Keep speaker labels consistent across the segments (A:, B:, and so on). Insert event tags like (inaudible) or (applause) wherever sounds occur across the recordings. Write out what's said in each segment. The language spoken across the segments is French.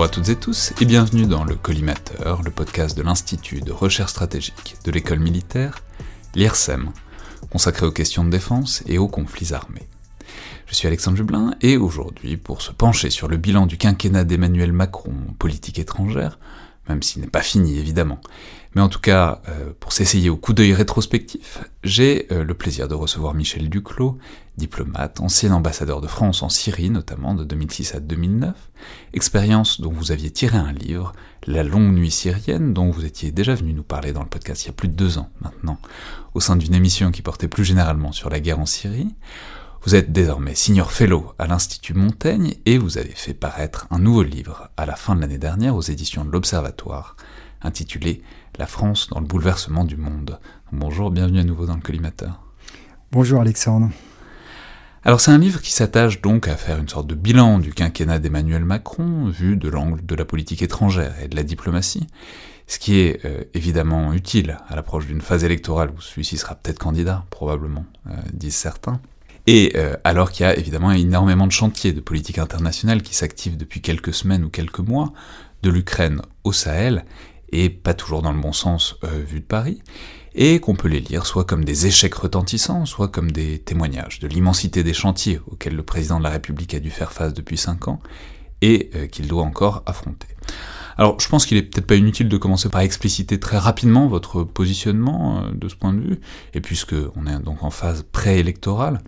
A: Bonjour à toutes et tous et bienvenue dans le Collimateur, le podcast de l'Institut de recherche stratégique de l'école militaire, l'IRSEM, consacré aux questions de défense et aux conflits armés. Je suis Alexandre Jublin et aujourd'hui, pour se pencher sur le bilan du quinquennat d'Emmanuel Macron en politique étrangère, même s'il n'est pas fini évidemment, mais en tout cas euh, pour s'essayer au coup d'œil rétrospectif, j'ai euh, le plaisir de recevoir Michel Duclos, diplomate, ancien ambassadeur de France en Syrie notamment de 2006 à 2009, expérience dont vous aviez tiré un livre, La longue nuit syrienne, dont vous étiez déjà venu nous parler dans le podcast il y a plus de deux ans maintenant, au sein d'une émission qui portait plus généralement sur la guerre en Syrie. Vous êtes désormais senior fellow à l'Institut Montaigne et vous avez fait paraître un nouveau livre à la fin de l'année dernière aux éditions de l'Observatoire, intitulé La France dans le bouleversement du monde. Bonjour, bienvenue à nouveau dans le collimateur.
B: Bonjour Alexandre.
A: Alors c'est un livre qui s'attache donc à faire une sorte de bilan du quinquennat d'Emmanuel Macron, vu de l'angle de la politique étrangère et de la diplomatie, ce qui est euh, évidemment utile à l'approche d'une phase électorale où celui-ci sera peut-être candidat, probablement, euh, disent certains. Et euh, alors qu'il y a évidemment énormément de chantiers de politique internationale qui s'activent depuis quelques semaines ou quelques mois, de l'Ukraine au Sahel, et pas toujours dans le bon sens euh, vu de Paris, et qu'on peut les lire soit comme des échecs retentissants, soit comme des témoignages de l'immensité des chantiers auxquels le président de la République a dû faire face depuis cinq ans, et euh, qu'il doit encore affronter. Alors, je pense qu'il est peut-être pas inutile de commencer par expliciter très rapidement votre positionnement euh, de ce point de vue, et puisque on est donc en phase préélectorale,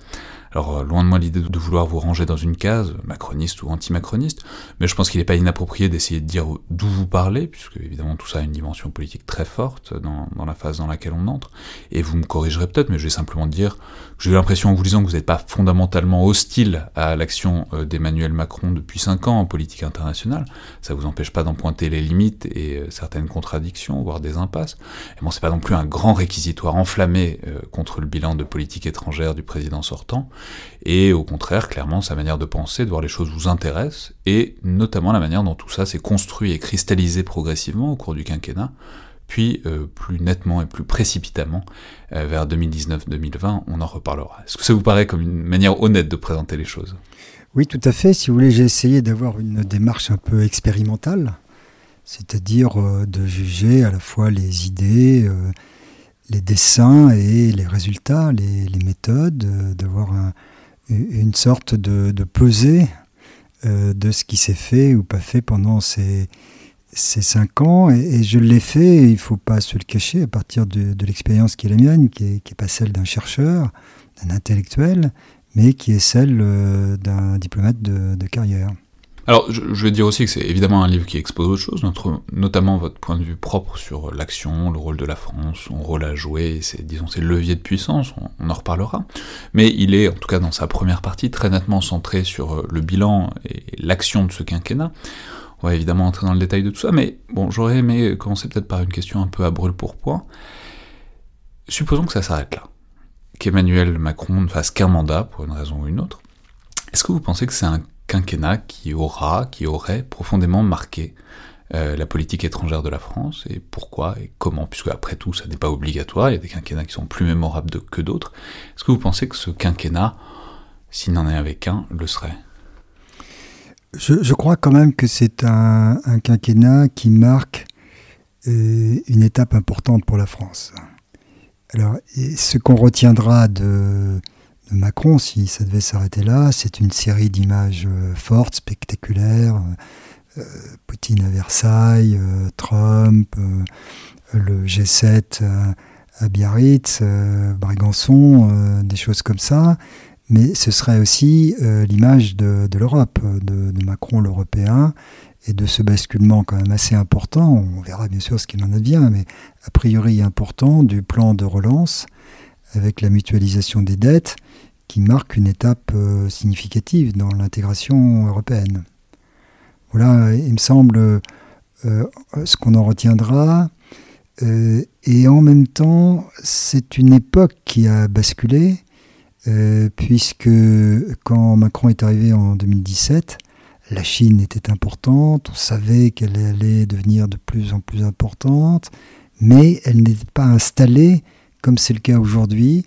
A: alors, euh, loin de moi l'idée de vouloir vous ranger dans une case, macroniste ou anti-macroniste, mais je pense qu'il n'est pas inapproprié d'essayer de dire d'où vous parlez, puisque évidemment tout ça a une dimension politique très forte dans, dans la phase dans laquelle on entre, et vous me corrigerez peut-être, mais je vais simplement dire j'ai eu l'impression en vous disant que vous n'êtes pas fondamentalement hostile à l'action euh, d'Emmanuel Macron depuis 5 ans en politique internationale. Ça vous empêche pas d'en pointer les limites et euh, certaines contradictions, voire des impasses. Et bon, c'est pas non plus un grand réquisitoire enflammé contre le bilan de politique étrangère du président sortant. Et au contraire, clairement, sa manière de penser, de voir les choses vous intéresse, et notamment la manière dont tout ça s'est construit et cristallisé progressivement au cours du quinquennat puis euh, plus nettement et plus précipitamment euh, vers 2019-2020, on en reparlera. Est-ce que ça vous paraît comme une manière honnête de présenter les choses?
B: Oui, tout à fait. Si vous voulez, j'ai essayé d'avoir une démarche un peu expérimentale, c'est-à-dire euh, de juger à la fois les idées, les dessins et les résultats, les, méthodes, d'avoir une sorte de, de pesée de ce qui s'est fait ou pas fait pendant ces cinq ans et, je l'ai fait, il ne faut pas se le cacher, à partir de, l'expérience qui est la mienne, qui n'est pas celle d'un chercheur, d'un intellectuel, mais qui est celle euh, d'un diplomate de, carrière.
A: Alors, je, vais dire aussi que c'est évidemment un livre qui expose autre chose, notamment votre point de vue propre sur l'action, le rôle de la France, son rôle à jouer, ses, disons, ses leviers de puissance, on, on, en reparlera. Mais il est, en tout cas dans sa première partie, très nettement centré sur euh, le bilan et l'action de ce quinquennat. On va évidemment entrer dans le détail de tout ça, mais bon, j'aurais aimé commencer peut-être par une question un peu à brûle pour point. Supposons que ça s'arrête là, qu'Emmanuel Macron ne fasse qu'un mandat pour une raison ou une autre. Est-ce que vous pensez que c'est un quinquennat qui aura, qui aurait profondément marqué euh, la politique étrangère de la France et pourquoi et comment, puisque après tout ça n'est pas obligatoire, il y a des quinquennats qui sont plus mémorables que d'autres. Est-ce que vous pensez que ce quinquennat, s'il n'en est avait qu'un, le serait?
B: Je, crois quand même que c'est un, quinquennat qui marque euh, une étape importante pour la France. Alors, ce qu'on retiendra de, Macron, si ça devait s'arrêter là, c'est une série d'images fortes, spectaculaires. Poutine à Versailles, Trump, le G7 à Biarritz, Brégançon, des choses comme ça. Mais ce serait aussi l'image de, l'Europe, de, de, Macron l'Européen, et de ce basculement quand même assez important, on verra bien sûr ce qu'il en advient, mais a priori important, du plan de relance avec la mutualisation des dettes qui marque une étape euh, significative dans l'intégration européenne. Voilà, il me semble, euh, ce qu'on en retiendra. Euh, et en même temps, c'est une époque qui a basculé, puisque quand Macron est arrivé en 2017, la Chine était importante, on savait qu'elle allait devenir de plus en plus importante, mais elle n'était pas installée, comme c'est le cas aujourd'hui,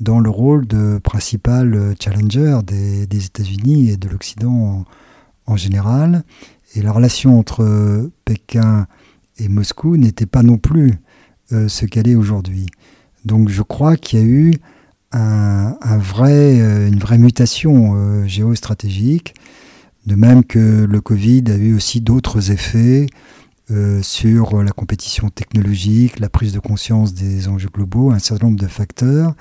B: dans le rôle de principal challenger des, États-Unis et de l'Occident en, général. Et la relation entre Pékin et Moscou n'était pas non plus euh, ce qu'elle est aujourd'hui. Donc je crois qu'il y a eu euh, une vraie mutation euh, géostratégique de même que le Covid a eu aussi d'autres effets euh, sur la compétition technologique, la prise de conscience des enjeux globaux, un certain nombre de facteurs.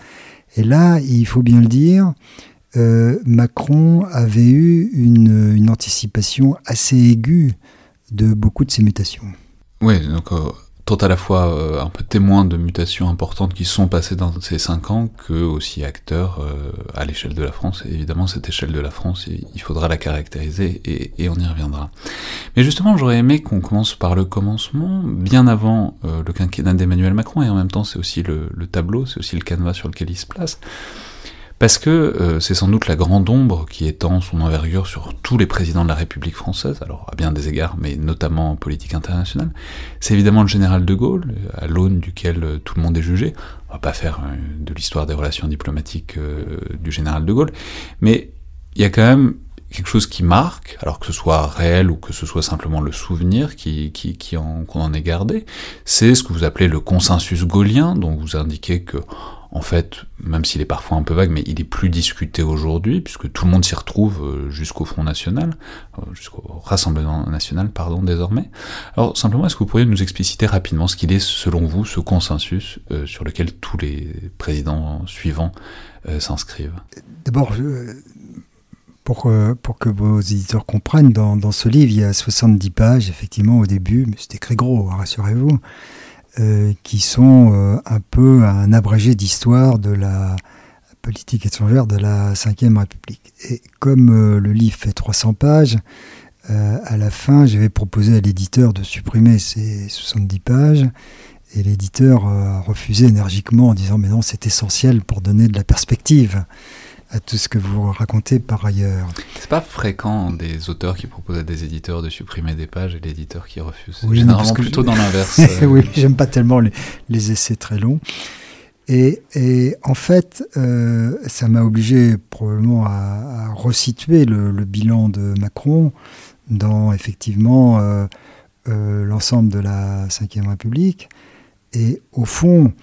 B: Et là, il faut bien le dire, euh, Macron avait eu une, anticipation assez aiguë de beaucoup de ces mutations.
A: Oui, donc euh, tant à la fois euh, un peu témoin de mutations importantes qui sont passées dans ces cinq ans, que aussi acteur euh, à l'échelle de la France. Et évidemment, cette échelle de la France, il faudra la caractériser et, on y reviendra. Mais justement, j'aurais aimé qu'on commence par le commencement, bien avant euh, le quinquennat d'Emmanuel Macron, et en même temps, c'est aussi le, le tableau, c'est aussi le canevas sur lequel il se place. Parce que euh, c'est sans doute la grande ombre qui étend son envergure sur tous les présidents de la République française, alors à bien des égards, mais notamment en politique internationale. C'est évidemment le général de Gaulle, à l'aune duquel euh, tout le monde est jugé. On va pas faire euh, de l'histoire des relations diplomatiques du général de Gaulle, mais il y a quand même quelque chose qui marque, alors que ce soit réel ou que ce soit simplement le souvenir qu'on en ait gardé, c'est ce que vous appelez le consensus gaulien, dont vous indiquez que en fait, même s'il est parfois un peu vague, mais il est plus discuté aujourd'hui, puisque tout le monde s'y retrouve euh, jusqu'au Front National, euh, jusqu'au Rassemblement National, pardon, désormais. Alors, simplement, est-ce que vous pourriez nous expliciter rapidement ce qu'il est, selon vous, ce consensus euh, sur lequel tous les présidents suivants s'inscrivent?
B: D'abord, pour, pour, que vos éditeurs comprennent, dans, ce livre, il y a 70 pages, effectivement, au début, mais c'est écrit gros, hein, rassurez-vous. Euh, qui sont euh, un peu un abrégé d'histoire de la politique étrangère de la Ve République. Et comme euh, le livre fait 300 pages, à la fin, j'avais proposé à l'éditeur de supprimer ces 70 pages. Et l'éditeur a refusé énergiquement en disant Mais non, c'est essentiel pour donner de la perspective à tout ce que vous racontez par ailleurs.
A: C'est pas fréquent des auteurs qui proposent à des éditeurs de supprimer des pages et l'éditeur qui refuse. Oui, Généralement plutôt dans l'inverse. (laughs)
B: oui, j'aime pas tellement les, essais très longs. Et, et en fait, euh, ça m'a obligé probablement à, resituer le, bilan de Macron dans effectivement euh, euh, l'ensemble de la Ve République. Et au fond,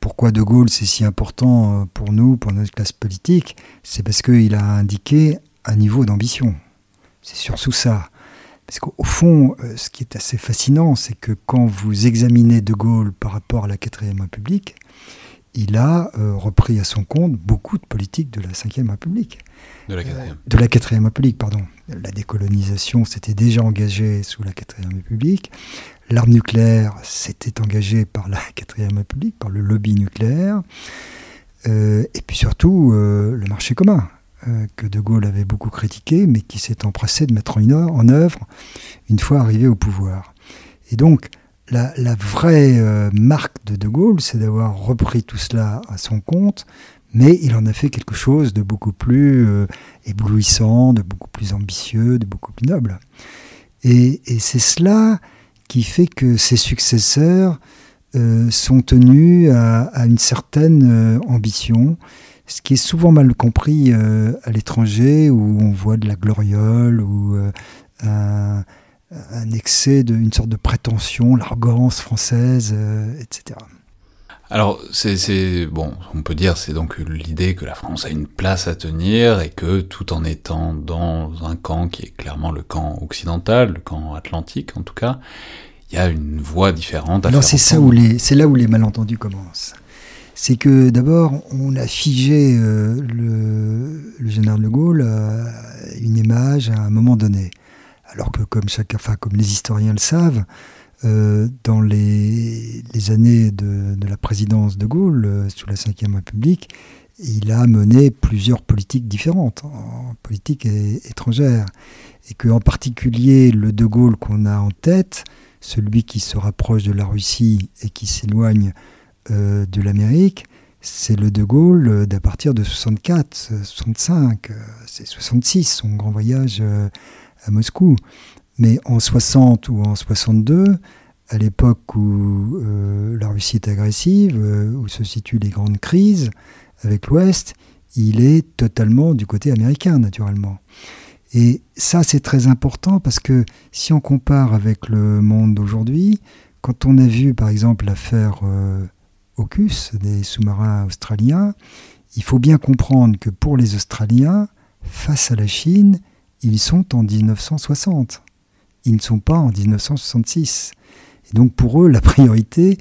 B: pourquoi De Gaulle c'est si important euh, pour nous, pour notre classe politique C'est parce qu'il a indiqué un niveau d'ambition. C'est surtout ça. Parce qu'au fond, euh, ce qui est assez fascinant, c'est que quand vous examinez De Gaulle par rapport à la 4ème République, il a euh, repris à son compte beaucoup de politiques de la 5ème République.
A: De la 4ème.
B: de la 4ème République, pardon. La décolonisation s'était déjà engagée sous la 4ème République. L'arme nucléaire s'était engagée par la (laughs) 4ème République, par le lobby nucléaire, euh, et puis surtout euh, le marché commun, euh, que De Gaulle avait beaucoup critiqué, mais qui s'est empressé de mettre en œuvre une fois arrivé au pouvoir. Et donc, la, vraie marque de De Gaulle, c'est d'avoir repris tout cela à son compte, mais il en a fait quelque chose de beaucoup plus éblouissant, de beaucoup plus ambitieux, de beaucoup plus noble. Et, c'est cela qui fait que ses successeurs euh, sont tenus à, une certaine euh, ambition, ce qui est souvent mal compris euh, à l'étranger, où on voit de la gloriole ou un, excès, de, une sorte de prétention, l'arrogance française, etc.
A: alors, c'est bon, on peut dire c'est donc l'idée que la France a une place à tenir et que tout en étant dans un camp qui est clairement le camp occidental, le camp atlantique en tout cas, il y a une voie différente.
B: À Alors c'est ça où les, c'est là où les malentendus commencent. C'est que d'abord on a figé euh, le, le, général de Gaulle à une image à un moment donné, alors que comme les historiens le savent, euh, dans les, années de, la présidence de Gaulle, euh, sous la Ve République, il a mené plusieurs politiques différentes, en politique étrangère. Et qu'en particulier, le de Gaulle qu'on a en tête, celui qui se rapproche de la Russie et qui s'éloigne euh, de l'Amérique, c'est le de Gaulle d'à partir de 64, 65, c'est 66, son grand voyage à Moscou. Mais en 60 ou en 62, à l'époque où euh, la Russie est agressive, euh, où se situent les grandes crises avec l'Ouest, il est totalement du côté américain, naturellement. Et ça, c'est très important parce que si on compare avec le monde d'aujourd'hui, quand on a vu par exemple l'affaire euh, AUKUS des sous-marins australiens, il faut bien comprendre que pour les Australiens, face à la Chine, ils sont en 1960 ils ne sont pas en 1966. Et donc pour eux, la priorité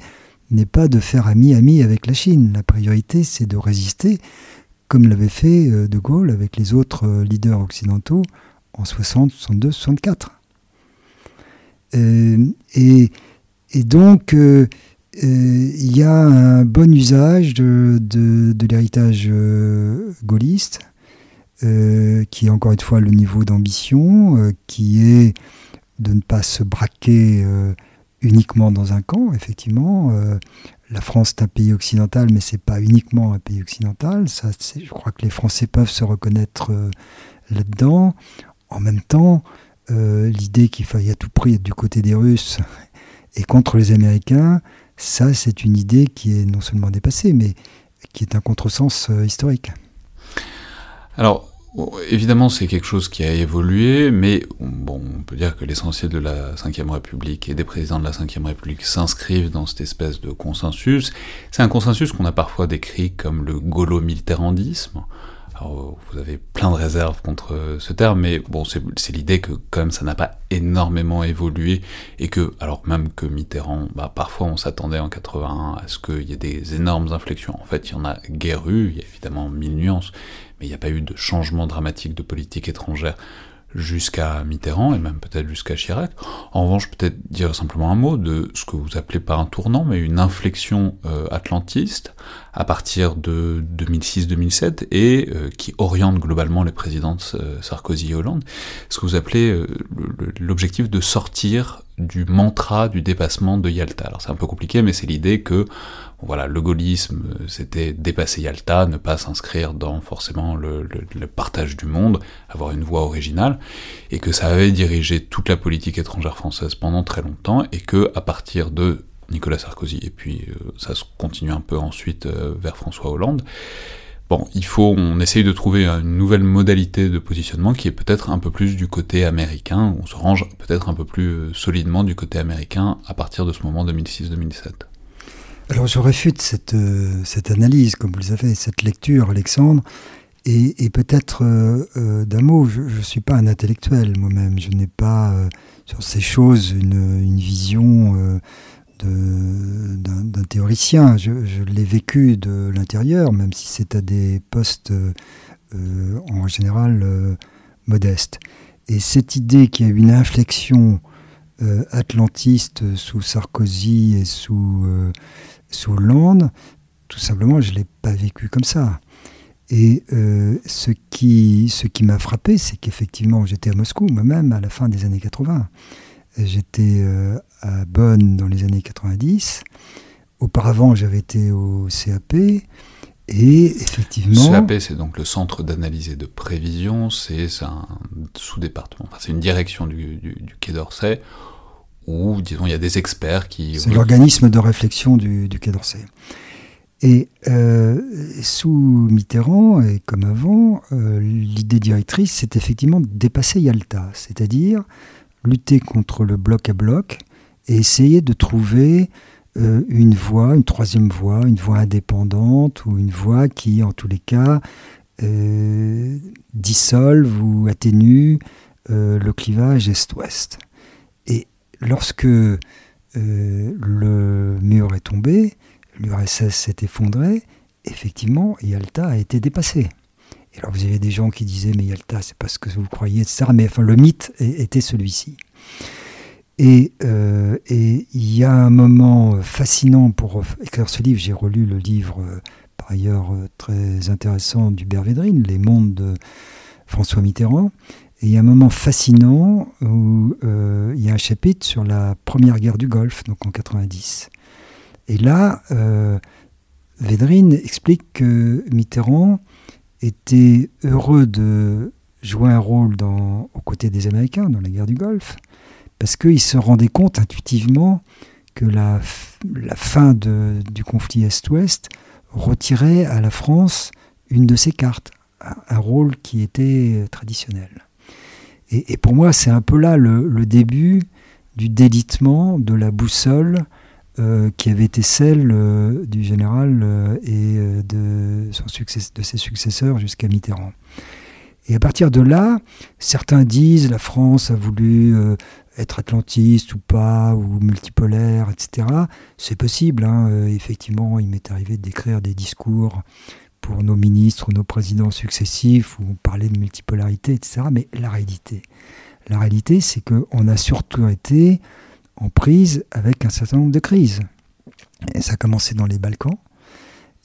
B: n'est pas de faire ami-ami avec la Chine. La priorité, c'est de résister, comme l'avait fait euh, De Gaulle avec les autres euh, leaders occidentaux en 60, 62, 64. et, donc, euh, il y a un bon usage de, de l'héritage gaulliste, qui est encore une fois le niveau d'ambition, qui est de ne pas se braquer euh, uniquement dans un camp, effectivement. Euh, la France est un pays occidental, mais c'est pas uniquement un pays occidental. Ça, je crois que les Français peuvent se reconnaître euh, là-dedans. En même temps, l'idée qu'il faille à tout prix être du côté des Russes et contre les Américains, ça, c'est une idée qui est non seulement dépassée, mais qui est un contresens historique.
A: Alors, évidemment, c'est quelque chose qui a évolué, mais on peut dire que l'essentiel de la Ve République et des présidents de la Ve République s'inscrivent dans cette espèce de consensus. C'est un consensus qu'on a parfois décrit comme le gaulo-mitterrandisme. Alors, vous avez plein de réserves contre ce terme, mais bon, c'est l'idée que quand même ça n'a pas énormément évolué et que, alors même que Mitterrand, bah, parfois on s'attendait en 81 à ce qu'il y ait des énormes inflexions. En fait, il y en a guère il y a évidemment mille nuances, mais il n'y a pas eu de changement dramatique de politique étrangère jusqu'à Mitterrand et même peut-être jusqu'à Chirac. En revanche, peut-être dire simplement un mot de ce que vous appelez pas un tournant, mais une inflexion euh, atlantiste à partir de 2006-2007 et euh, qui oriente globalement les présidences euh, Sarkozy et Hollande, ce que vous appelez l'objectif de sortir du mantra du dépassement de Yalta. Alors c'est un peu compliqué, mais c'est l'idée que voilà, le gaullisme, c'était dépasser Yalta, ne pas s'inscrire dans forcément le, partage du monde, avoir une voix originale, et que ça avait dirigé toute la politique étrangère française pendant très longtemps, et que à partir de Nicolas Sarkozy, et puis euh, ça se continue un peu ensuite euh, vers François Hollande, Bon, il faut, on essaye de trouver une nouvelle modalité de positionnement qui est peut-être un peu plus du côté américain, on se range peut-être un peu plus euh, solidement du côté américain à partir de ce moment 2006-2007.
B: Alors je réfute cette, euh, cette analyse, comme vous le savez, cette lecture, Alexandre, et, peut-être euh, euh, d'un mot, je ne suis pas un intellectuel moi-même, je n'ai pas sur ces choses une, une vision d'un théoricien, je, je l'ai vécu de l'intérieur, même si c'est à des postes en général modestes. Et cette idée qu'il y a une inflexion atlantiste sous Sarkozy et sous sous Hollande, tout simplement, je ne l'ai pas vécu comme ça. Et euh, ce qui, ce qui m'a frappé, c'est qu'effectivement, j'étais à Moscou moi-même à la fin des années 80. J'étais euh, à Bonn dans les années 90. Auparavant, j'avais été au CAP. Et effectivement.
A: CAP, c'est donc le centre d'analyse et de prévision. C'est un sous-département. Enfin, c'est une direction du, du Quai d'Orsay où, disons, il y a des experts qui...
B: C'est l'organisme de réflexion du, Quai d'Orsay. Et euh, sous Mitterrand, et comme avant, euh, l'idée directrice, c'est effectivement de dépasser Yalta, c'est-à-dire lutter contre le bloc à bloc et essayer de trouver une voix, une troisième voix, une voix indépendante ou une voix qui, en tous les cas, dissolve ou atténue le clivage est-ouest. Lorsque le mur est tombé, l'URSS s'est effondré, effectivement, Yalta a été dépassé. Et alors vous avez des gens qui disaient mais Yalta, c'est pas ce que vous croyez, etc. Mais enfin, le mythe était celui-ci. Euh, et il y a un moment fascinant pour écrire ce livre. J'ai relu le livre, euh, par ailleurs euh, très intéressant, d'Hubert Védrine, Les mondes de François Mitterrand. Et il y a un moment fascinant où il y a un chapitre sur la première guerre du Golfe, donc en 90. Et là, Védrine explique que Mitterrand était heureux de jouer un rôle aux côtés des Américains dans la guerre du Golfe, parce qu'il se rendait compte intuitivement que la, fin du conflit Est-Ouest retirait à la France une de ses cartes, un, rôle qui était traditionnel. Et, pour moi, c'est un peu là le, début du délitement de la boussole euh, qui avait été celle euh, du général euh, et de ses successeurs jusqu'à Mitterrand. Et à partir de là, certains disent la France a voulu être atlantiste ou pas, ou multipolaire, etc. C'est possible, hein, effectivement, il m'est arrivé d'écrire des discours pour nos ministres ou nos présidents successifs où on parlait de multipolarité, etc. Mais la réalité, la réalité, c'est qu'on a surtout été en prise avec un certain nombre de crises. Et ça a commencé dans les Balkans.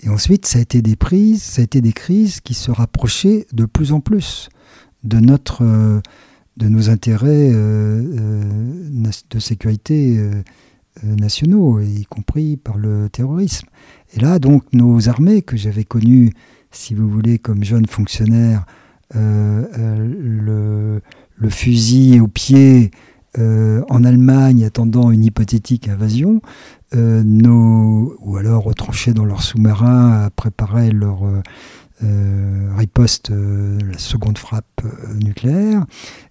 B: Et ensuite, ça a été des prises, ça a été des crises qui se rapprochaient de plus en plus de notre, euh, de nos intérêts euh, euh, de sécurité nationaux, y compris par le terrorisme. Et là, donc, nos armées que j'avais connues, si vous voulez, comme jeune fonctionnaire, le, le, fusil au pied euh, en Allemagne attendant une hypothétique invasion, euh, nos, ou alors retranchés dans leur sous-marin à préparer leur euh, riposte, la seconde frappe nucléaire,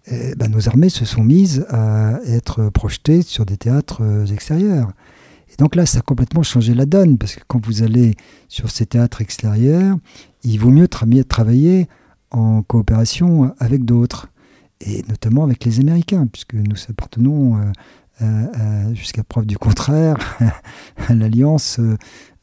B: ben, nos armées se sont mises à être projetées sur des théâtres extérieurs. Donc là, ça a complètement changé la donne, parce que quand vous allez sur ces théâtres extérieurs, il vaut mieux travailler en coopération avec d'autres et notamment avec les Américains, puisque nous appartenons, euh, jusqu'à preuve du contraire, (laughs) à l'alliance euh,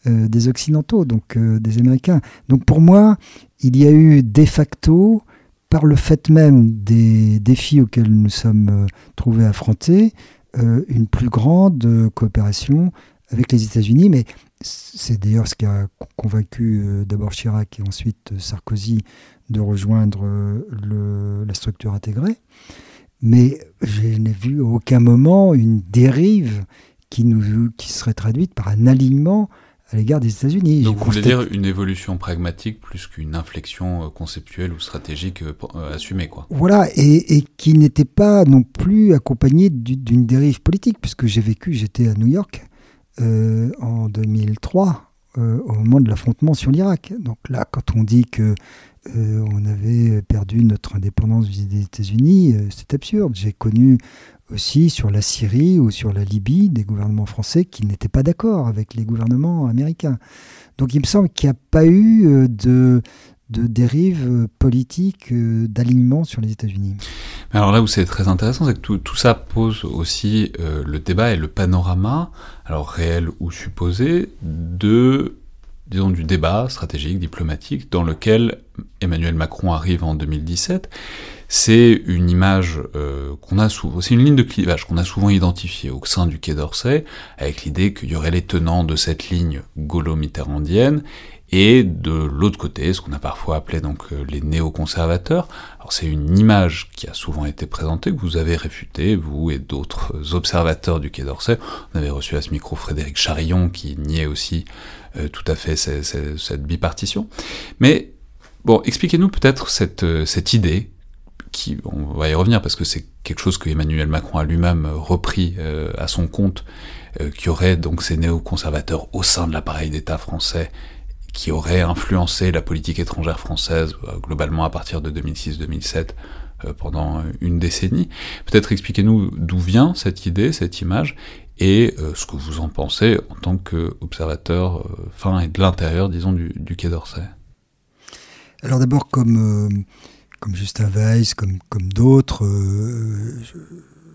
B: euh, des Occidentaux, donc des Américains. Donc pour moi, il y a eu de facto, par le fait même des défis auxquels nous sommes trouvés affrontés, une plus grande coopération avec les États-Unis, mais c'est d'ailleurs ce qui a convaincu d'abord Chirac et ensuite Sarkozy de rejoindre la structure intégrée. Mais je n'ai vu à aucun moment une dérive qui, nous, qui serait traduite par un alignement à l'égard des États-Unis.
A: Donc vous voulez dire une évolution pragmatique plus qu'une inflexion euh, conceptuelle ou stratégique euh, euh, assumée, quoi.
B: Voilà, et, et qui n'était pas non plus accompagnée d'une dérive politique, puisque j'ai vécu, j'étais à New York euh, en 2003, euh, au moment de l'affrontement sur l'Irak. Donc là, quand on dit que euh, on avait perdu notre indépendance vis-à-vis des États-Unis, euh, c'est absurde. J'ai connu aussi sur la Syrie ou sur la Libye des gouvernements français qui n'étaient pas d'accord avec les gouvernements américains. Donc il me semble qu'il n'y a pas eu euh, de, de dérive politique d'alignement sur les États-Unis.
A: Alors là où c'est très intéressant, c'est que tout, tout, ça pose aussi le débat et le panorama, alors réel ou supposé, de disons, du débat stratégique, diplomatique, dans lequel Emmanuel Macron arrive en 2017. C'est une image euh, qu'on a c'est une ligne de clivage qu'on a souvent identifiée au sein du Quai d'Orsay, avec l'idée qu'il y aurait les tenants de cette ligne gaulo-mitterrandienne et de l'autre côté, ce qu'on a parfois appelé donc euh, les néoconservateurs. Alors c'est une image qui a souvent été présentée, que vous avez réfutée, vous et d'autres observateurs du Quai d'Orsay. On avait reçu à ce micro Frédéric Charillon qui niait aussi euh, tout à fait cette, bipartition. Mais bon, expliquez-nous peut-être cette, euh, cette idée, on va y revenir parce que c'est quelque chose que Emmanuel Macron a lui-même repris euh, à son compte, qui aurait donc ces néoconservateurs au sein de l'appareil d'État français qui auraient influencé la politique étrangère française globalement à partir de 2006-2007 pendant une décennie. Peut-être expliquez-nous d'où vient cette idée, cette image, et ce que vous en pensez en tant qu'observateur fin et de l'intérieur, disons, du, Quai d'Orsay.
B: Alors d'abord, comme, comme Justin Weiss, comme, comme d'autres,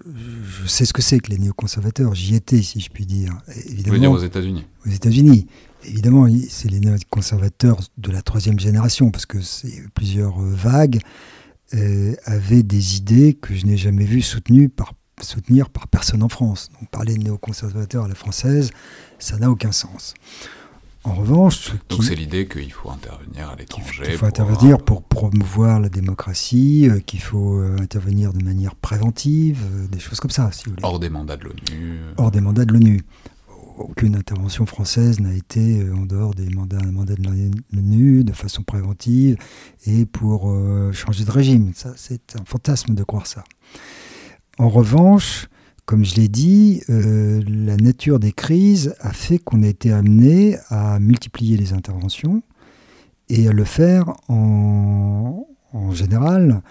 B: je, sais ce que c'est que les néoconservateurs. J'y étais, si je puis dire.
A: Évidemment, Vous dire aux États-Unis?
B: Aux États-Unis. Évidemment, c'est les néoconservateurs de la troisième génération, parce que plusieurs vagues euh, avaient des idées que je n'ai jamais vues soutenues par, soutenir par personne en France. Donc parler de néoconservateurs à la française, ça n'a aucun sens. En revanche,
A: donc c'est l'idée qu'il faut intervenir à l'étranger.
B: Il faut intervenir pour promouvoir la démocratie, euh, qu'il faut euh, intervenir de manière préventive, des choses comme ça, si vous voulez.
A: Hors des mandats de l'ONU.
B: Hors des mandats de l'ONU aucune intervention française n'a été euh, en dehors des mandats, mandats de l'ONU de façon préventive et pour euh, changer de régime. Ça, c'est un fantasme de croire ça. En revanche, comme je l'ai dit, euh, la nature des crises a fait qu'on a été amené à multiplier les interventions et à le faire en, général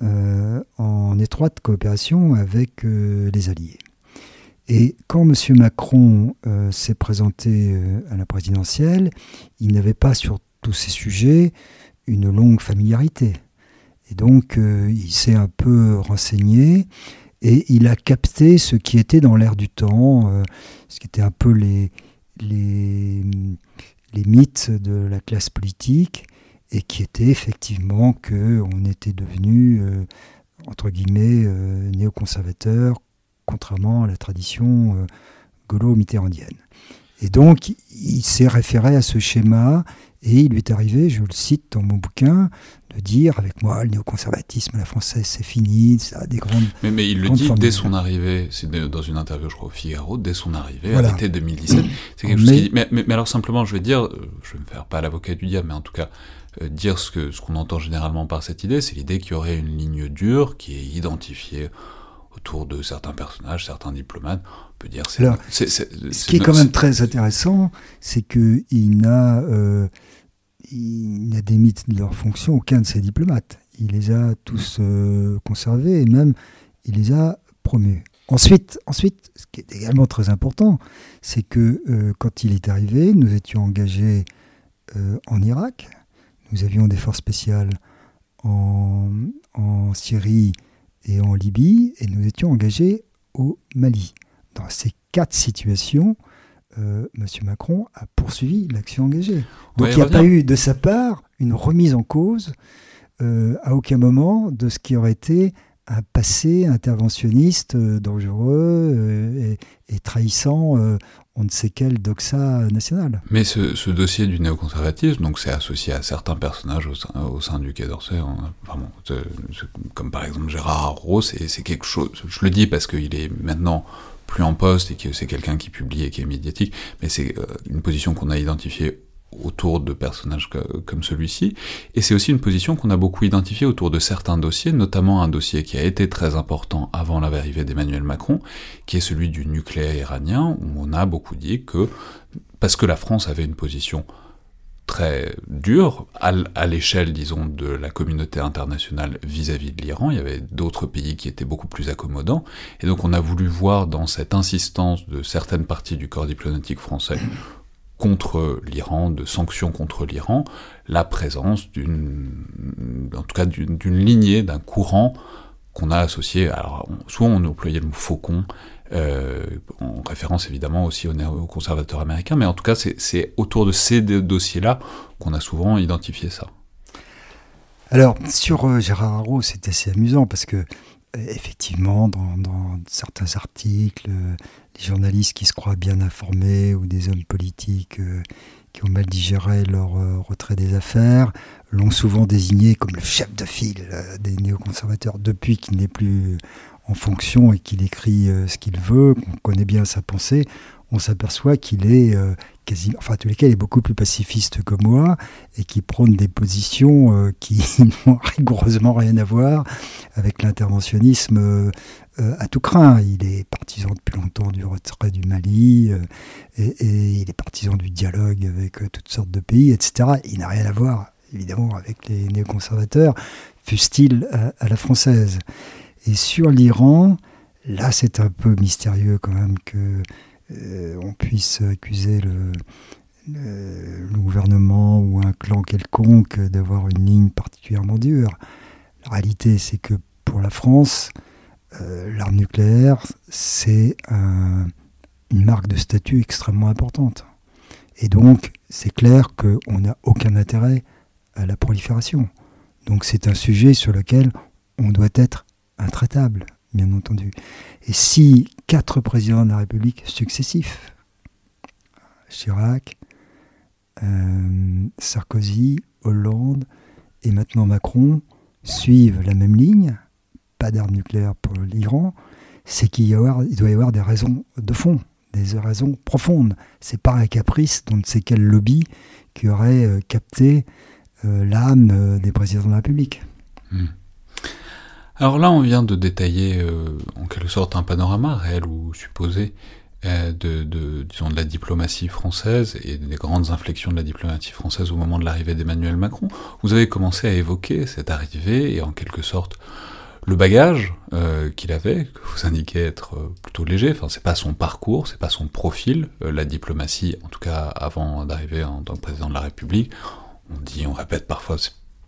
B: en étroite coopération avec les alliés. Et quand M. Macron euh, s'est présenté euh, à la présidentielle, il n'avait pas sur tous ces sujets une longue familiarité. Et donc, euh, il s'est un peu renseigné et il a capté ce qui était dans l'air du temps, ce qui était un peu les, les, mythes de la classe politique, et qui était effectivement qu'on était devenu, entre guillemets, néoconservateur, contrairement à la tradition euh, gaulo-mitterrandienne. Et donc, il s'est référé à ce schéma et il lui est arrivé, je le cite dans mon bouquin, de dire avec moi, le néoconservatisme la française, c'est fini, ça a des grandes.
A: Mais, mais il le dit dès son arrivée, c'est dans une interview, je crois, au Figaro, dès son arrivée, à l'été 2017. C'est quelque chose mais, mais, mais, alors, simplement, je vais dire, euh, je vais me faire pas l'avocat du diable, mais en tout cas, euh, dire ce qu'on ce qu'on entend généralement par cette idée, c'est l'idée qu'il y aurait une ligne dure qui est identifiée autour de certains personnages, certains diplomates. On peut dire
B: c'est. Ce qui est quand même très intéressant, c'est qu'il n'a euh, il n'a démis de leur fonction aucun de ces diplomates. Il les a tous euh, conservés et même il les a promus. Ensuite, ensuite, ce qui est également très important, c'est que euh, quand il est arrivé, nous étions engagés en Irak, nous avions des forces spéciales en Syrie et en Libye, et nous étions engagés au Mali. Dans ces quatre situations, euh, M. Macron a poursuivi l'action engagée. Donc il n'y a pas eu de sa part une remise en cause euh, à aucun moment de ce qui aurait été un passé interventionniste euh, dangereux et, trahissant on ne sait quel doxa national.
A: Mais ce, dossier du néoconservatisme, donc c'est associé à certains personnages au sein, du Quai d'Orsay, hein, comme par exemple Gérard Ross, c'est quelque chose, je le dis parce qu'il est maintenant plus en poste et que c'est quelqu'un qui publie et qui est médiatique, mais c'est euh, une position qu'on a identifiée autour de personnages comme celui-ci, et c'est aussi une position qu'on a beaucoup identifiée autour de certains dossiers, notamment un dossier qui a été très important avant l'arrivée d'Emmanuel Macron, qui est celui du nucléaire iranien, où on a beaucoup dit que, parce que la France avait une position très dure à l'échelle, disons, de la communauté internationale vis-à-vis de l'Iran. Il y avait d'autres pays qui étaient beaucoup plus accommodants. Et donc on a voulu voir dans cette insistance de certaines parties du corps diplomatique français (clears throat) contre l'Iran, de sanctions contre l'Iran, la présence d'une, en tout cas d'une lignée, d'un courant qu'on a associé, alors soit on employait le mot faucon, euh, en référence évidemment aussi aux, conservateurs américains, mais en tout cas c'est autour de ces dossiers-là qu'on a souvent identifié ça.
B: Alors sur euh, Gérard Haro, c'est assez amusant parce que effectivement, dans, certains articles, les journalistes qui se croient bien informés ou des hommes politiques euh, qui ont mal digéré leur euh, retrait des affaires l'ont souvent désigné comme le chef de file euh, des néoconservateurs depuis qu'il n'est plus en fonction et qu'il écrit ce qu'il veut, qu'on connaît bien sa pensée on s'aperçoit qu'il est euh, enfin, en tous les cas, il est beaucoup plus pacifiste que moi et qui prône des positions euh, qui (laughs) n'ont rigoureusement rien à voir avec l'interventionnisme euh, à tout craint. Il est partisan depuis longtemps du retrait du Mali et, il est partisan du dialogue avec toutes sortes de pays, etc. Il n'a rien à voir, évidemment, avec les néoconservateurs, à, à la française. Et sur l'Iran, Là, c'est un peu mystérieux quand même que on puisse accuser le, le, gouvernement ou un clan quelconque d'avoir une ligne particulièrement dure. La réalité, c'est que pour la France, euh, l'arme nucléaire, c'est une marque de statut extrêmement importante. Et donc, c'est clair qu'on n'a aucun intérêt à la prolifération. Donc, c'est un sujet sur lequel on doit être intraitable, bien entendu. Et si quatre présidents de la République successifs, Chirac, euh, Sarkozy, Hollande et maintenant Macron suivent la même ligne, pas d'armes nucléaires pour l'Iran, c'est qu'il doit y avoir des raisons de fond, des raisons profondes. C'est pas un caprice dont ne sait quel lobby qui aurait euh, capté euh, l'âme des présidents de la République. Hmm.
A: Alors là, on vient de détailler en quelque sorte un panorama réel ou supposé euh, de, disons, de la diplomatie française et des grandes inflexions de la diplomatie française au moment de l'arrivée d'Emmanuel Macron, vous avez commencé à évoquer cette arrivée et en quelque sorte le bagage euh, qu'il avait, que vous indiquez être euh, plutôt léger, enfin c'est pas son parcours, c'est pas son profil, la diplomatie, en tout cas avant d'arriver en tant que président de la République, on dit, on répète parfois,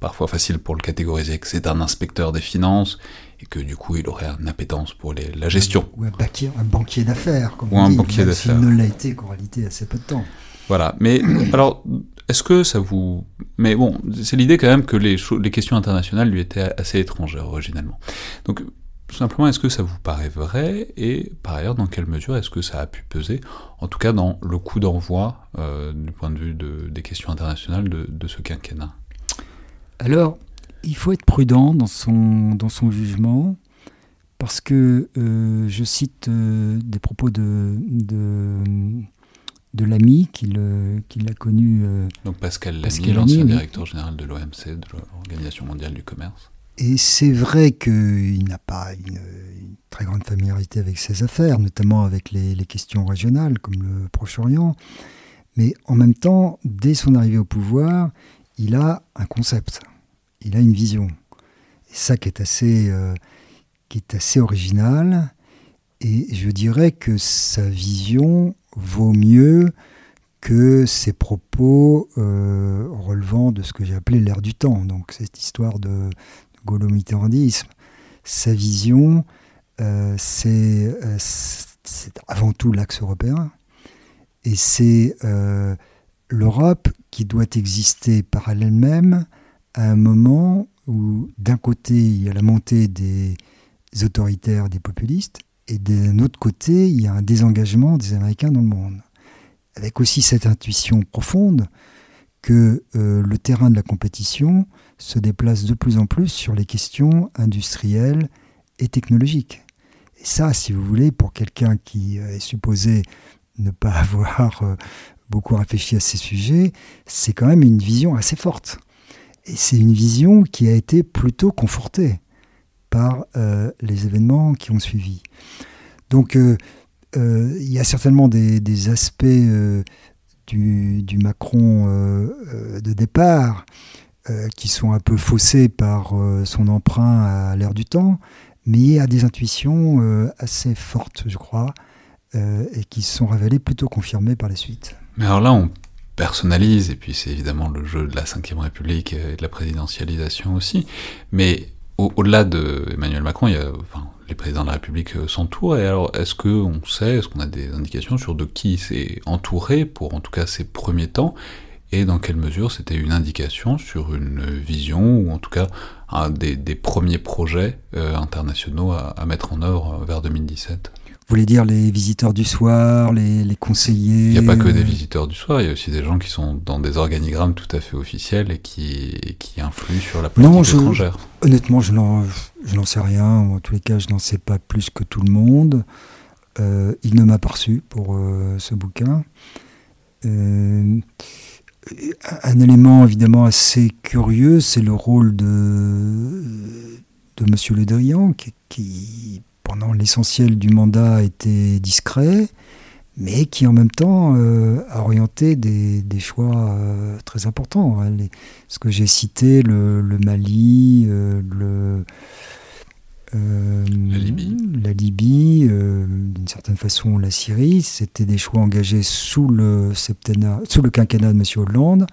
A: parfois facile pour le catégoriser, que c'est un inspecteur des finances, et que du coup il aurait une appétence pour les, la gestion.
B: Ou un banquier, un banquier d'affaires, comme
A: Ou un banquier d'affaires.
B: Il ne l'a été qu'en réalité assez peu de temps.
A: Voilà, mais (clears throat) alors, est-ce que ça vous... Mais bon, c'est l'idée quand même que les, les questions internationales lui étaient assez étrangères originalement. Donc, tout simplement, est-ce que ça vous paraît vrai Et par ailleurs, dans quelle mesure est-ce que ça a pu peser, en tout cas dans le coup d'envoi, euh, du point de vue de, des questions internationales de, de ce quinquennat?
B: Alors, il faut être prudent dans son, dans son jugement parce que euh, je cite euh, des propos de, de, de l'ami qu'il a connu.
A: Euh, Donc Pascal Lamy, l'ancien directeur général de l'OMC, de l'Organisation mondiale du commerce.
B: Et c'est vrai qu'il n'a pas une, très grande familiarité avec ses affaires, notamment avec les, les questions régionales comme le Proche-Orient. Mais en même temps, dès son arrivée au pouvoir, il a un concept il a une vision. Et ça qui est assez, euh, qui est assez original. Et je dirais que sa vision vaut mieux que ses propos euh, relevant de ce que j'ai appelé l'ère du temps, donc cette histoire de, de Sa vision, euh, c'est avant tout l'axe européen, et c'est l'Europe qui doit exister par elle-même à un moment où d'un côté il y a la montée des autoritaires, des populistes, et d'un autre côté il y a un désengagement des Américains dans le monde. Avec aussi cette intuition profonde que euh, le terrain de la compétition se déplace de plus en plus sur les questions industrielles et technologiques. Et ça, si vous voulez, pour quelqu'un qui euh, est supposé ne pas (laughs) avoir euh, beaucoup réfléchi à ces sujets, c'est quand même une vision assez forte. Et c'est une vision qui a été plutôt confortée par euh, les événements qui ont suivi. Donc euh, euh, il y a certainement des, aspects du, du, Macron de départ qui sont un peu faussés par son emprunt à l'ère du temps, mais il y a des intuitions assez fortes, je crois, et qui se sont révélées plutôt confirmées par la suite.
A: Mais alors là, on personnalise, et puis c'est évidemment le jeu de la Ve République et de la présidentialisation aussi, mais au-delà de Emmanuel Macron, il y a, les présidents de la République euh, s'entourent, et alors est-ce qu'on sait, est-ce qu'on a des indications sur de qui s'est entouré pour en tout cas ces premiers temps, et dans quelle mesure c'était une indication sur une vision, ou en tout cas un des, premiers projets euh, internationaux à, mettre en œuvre vers 2017
B: vous voulez dire les visiteurs du soir, les, conseillers
A: Il n'y a pas que des euh, visiteurs du soir, il y a aussi des gens qui sont dans des organigrammes tout à fait officiels et qui, qui influent sur la politique non, étrangère.
B: Honnêtement, je n'en sais rien. En tous les cas, je n'en sais pas plus que tout le monde. Euh, il ne m'a pas reçu pour euh, ce bouquin. un élément évidemment assez curieux, c'est le rôle de, de M. Le Drian, qui, qui pendant l'essentiel du mandat était discret, mais qui en même temps euh, a orienté des, choix euh, très importants. Hein. ce que j'ai cité, le, Mali, euh,
A: la Libye,
B: la Libye d'une certaine façon la Syrie. C'était des choix engagés sous le, septennat, sous le quinquennat de M. Hollande,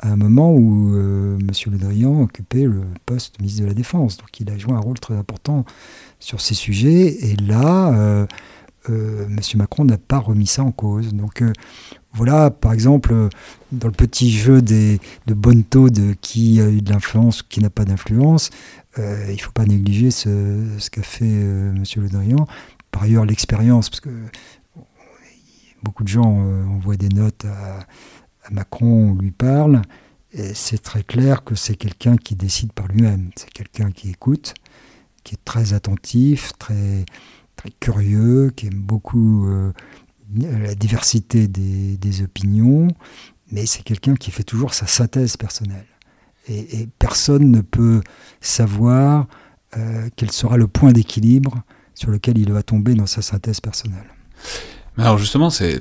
B: à un moment où M. Le Drian occupait le poste de ministre de la Défense. Donc il a joué un rôle très important sur ces sujets. Et là, euh, M. Macron n'a pas remis ça en cause. Donc euh, voilà, par exemple, dans le petit jeu des, de Bonto de qui a eu de l'influence qui n'a pas d'influence, euh, il ne faut pas négliger ce, ce qu'a fait M. Le Drian. Par ailleurs, l'expérience, parce que beaucoup de gens envoient des notes à, à Macron, on lui parle, et c'est très clair que c'est quelqu'un qui décide par lui-même. C'est quelqu'un qui écoute, qui est très attentif, très très curieux, qui aime beaucoup euh, la diversité des, opinions, mais c'est quelqu'un qui fait toujours sa synthèse personnelle. Et, personne ne peut savoir euh, quel sera le point d'équilibre sur lequel il va tomber dans sa synthèse personnelle.
A: Alors justement, c'est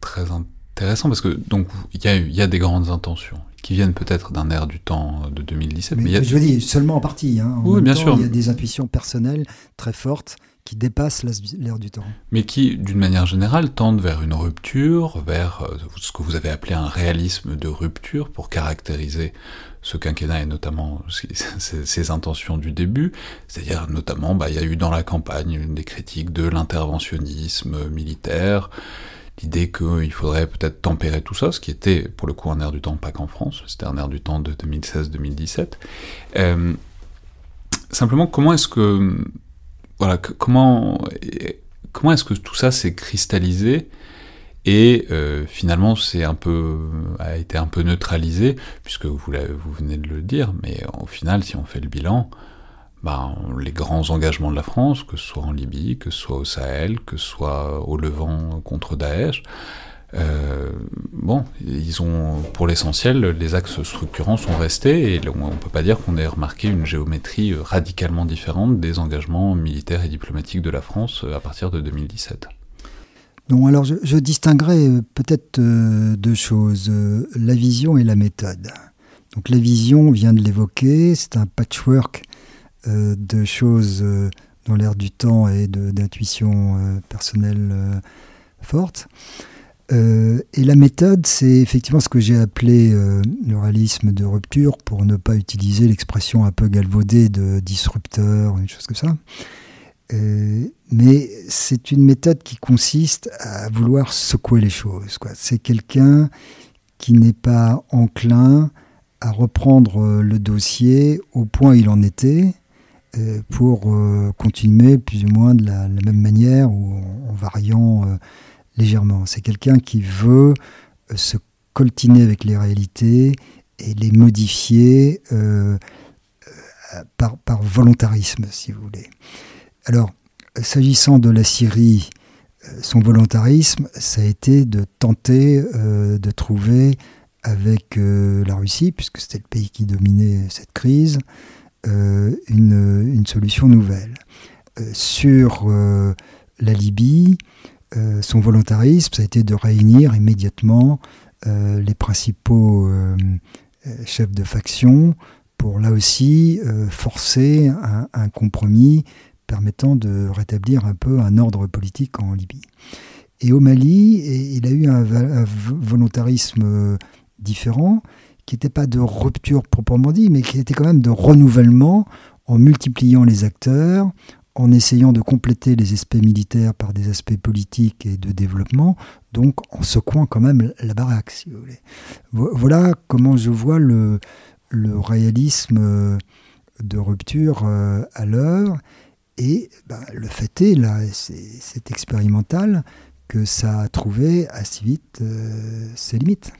A: très intéressant parce que donc il y, y a, des grandes intentions qui viennent peut-être d'un air du temps de 2017.
B: Mais, je veux dire seulement en partie. Hein. oui, bien sûr. Il y a des intuitions personnelles très fortes qui dépassent l'ère du temps.
A: Mais qui, d'une manière générale, tendent vers une rupture, vers euh, ce que vous avez appelé un réalisme de rupture pour caractériser ce quinquennat et notamment ses, (laughs) intentions du début. C'est-à-dire, notamment, bah, il y a eu dans la campagne des critiques de l'interventionnisme militaire, l'idée qu'il faudrait peut-être tempérer tout ça, ce qui était pour le coup un air du temps, pas qu'en France, c'était un air du temps de 2016-2017. Euh, simplement, comment est-ce que voilà, comment, comment est-ce que tout ça s'est cristallisé et euh, finalement c'est un peu a été un peu neutralisé puisque vous, vous venez de le dire, mais au final si on fait le bilan, bah, les grands engagements de la France, que ce soit en Libye, que ce soit au Sahel, que ce soit au Levant contre Daesh, euh, bon, ils ont, pour l'essentiel, les axes structurants sont restés et on ne peut pas dire qu'on ait remarqué une géométrie euh, radicalement différente des engagements militaires et diplomatiques de la France euh, à partir de 2017.
B: Non, alors je, je distinguerai peut-être deux choses, la vision et la méthode. Donc la vision, on vient de l'évoquer, c'est un patchwork de choses dans l'air du temps et d'intuition personnelle forte. Euh, et la méthode, c'est effectivement ce que j'ai appelé euh, le réalisme de rupture, pour ne pas utiliser l'expression un peu galvaudée de disrupteur, une chose comme ça. Euh, mais c'est une méthode qui consiste à vouloir secouer les choses. C'est quelqu'un qui n'est pas enclin à reprendre le dossier au point où il en était pour continuer plus ou moins de la, même manière ou en variant légèrement. C'est quelqu'un qui veut euh, se coltiner avec les réalités et les modifier euh, euh, par, volontarisme, si vous voulez. Alors, s'agissant de la Syrie, son volontarisme, ça a été de tenter de trouver avec la Russie, puisque c'était le pays qui dominait cette crise, une, une, solution nouvelle. sur la Libye, euh, son volontarisme, ça a été de réunir immédiatement euh, les principaux euh, chefs de faction pour là aussi forcer un, compromis permettant de rétablir un peu un ordre politique en Libye. Et au Mali, il a eu un, volontarisme différent, qui n'était pas de rupture proprement dit, mais qui était quand même de renouvellement en multipliant les acteurs, en essayant de compléter les aspects militaires par des aspects politiques et de développement, donc en secouant quand même la baraque, si vous voulez. Voilà comment je vois le, réalisme euh, de rupture euh, à l'heure. Et ben, le fait est, là, c'est expérimental, que ça a trouvé assez vite euh, ses limites.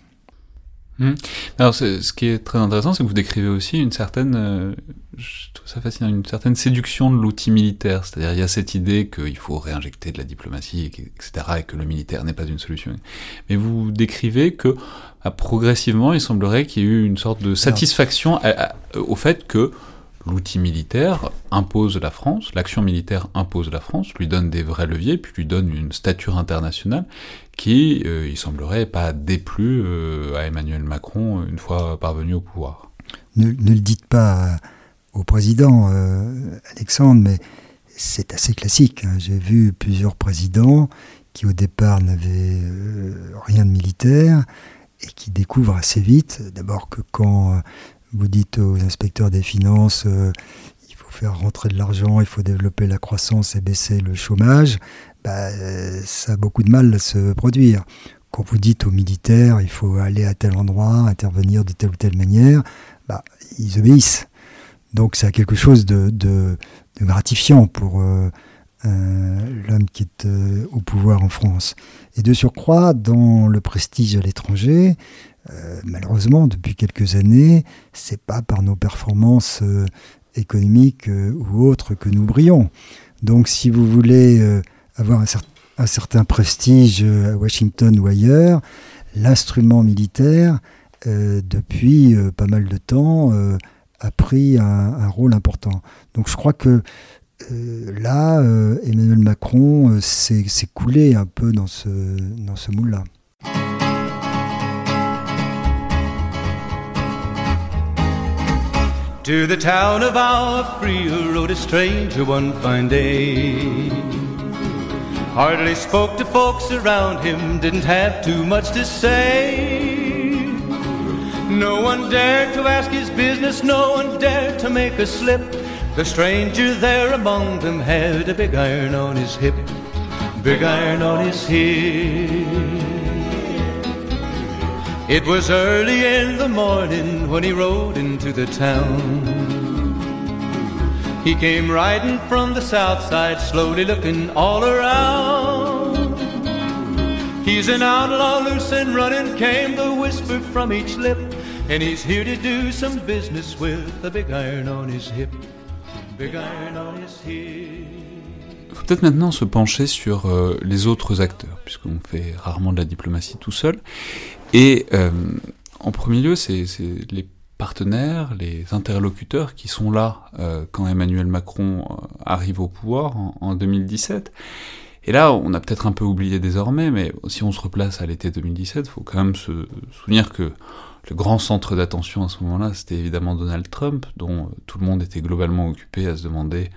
A: Hmm. Alors, ce qui est très intéressant, c'est que vous décrivez aussi une certaine, euh, je trouve ça fascinant, une certaine séduction de l'outil militaire. C'est-à-dire, il y a cette idée qu'il faut réinjecter de la diplomatie, etc., et que le militaire n'est pas une solution. Mais vous décrivez que, bah, progressivement, il semblerait qu'il y ait eu une sorte de satisfaction au fait que l'outil militaire impose la France, l'action militaire impose la France, lui donne des vrais leviers, puis lui donne une stature internationale qui, euh, il semblerait, pas déplu euh, à Emmanuel Macron une fois parvenu au pouvoir.
B: Ne, le dites pas au président Alexandre, mais c'est assez classique. Hein. J'ai vu plusieurs présidents qui au départ n'avaient rien de militaire et qui découvrent assez vite, d'abord que quand vous dites aux inspecteurs des finances, il faut faire rentrer de l'argent, il faut développer la croissance et baisser le chômage, bah, ça a beaucoup de mal à se produire. Quand vous dites aux militaires, il faut aller à tel endroit, intervenir de telle ou telle manière, bah, ils obéissent. Donc c'est quelque chose de, gratifiant pour euh, l'homme qui est euh, au pouvoir en France. Et de surcroît, dans le prestige à l'étranger, euh, malheureusement, depuis quelques années, c'est pas par nos performances économiques ou autres que nous brillons. Donc si vous voulez avoir un, certain prestige euh, à Washington ou ailleurs, l'instrument militaire, euh, depuis euh, pas mal de temps, a pris un, rôle important. Donc je crois que là, Emmanuel Macron s'est coulé un peu dans ce, dans ce moule-là. To the town of our rode a stranger one fine day. Hardly spoke to folks around him, didn't have too much to say. No one dared to ask his business, no one dared to make a slip. The stranger there among them had a big iron on his hip, big iron on his hip. It was early in the morning when he rode into the town. He came riding from the south side, slowly looking all around. He's an outlaw, loose and running, came the whisper from each lip. And he's here to do some business with a big iron on his hip. Big iron on his hip. Faut peut-être maintenant se pencher sur euh, les autres acteurs, puisqu'on fait rarement de la diplomatie tout seul. Et euh, en premier lieu, c'est les partenaires, les interlocuteurs qui sont là euh, quand Emmanuel Macron euh, arrive au pouvoir en, 2017. Et là, on a peut-être un peu oublié désormais, mais si on se replace à l'été 2017, il faut quand même se souvenir que le grand centre d'attention à ce moment-là, c'était évidemment Donald Trump, dont tout le monde était globalement occupé à se demander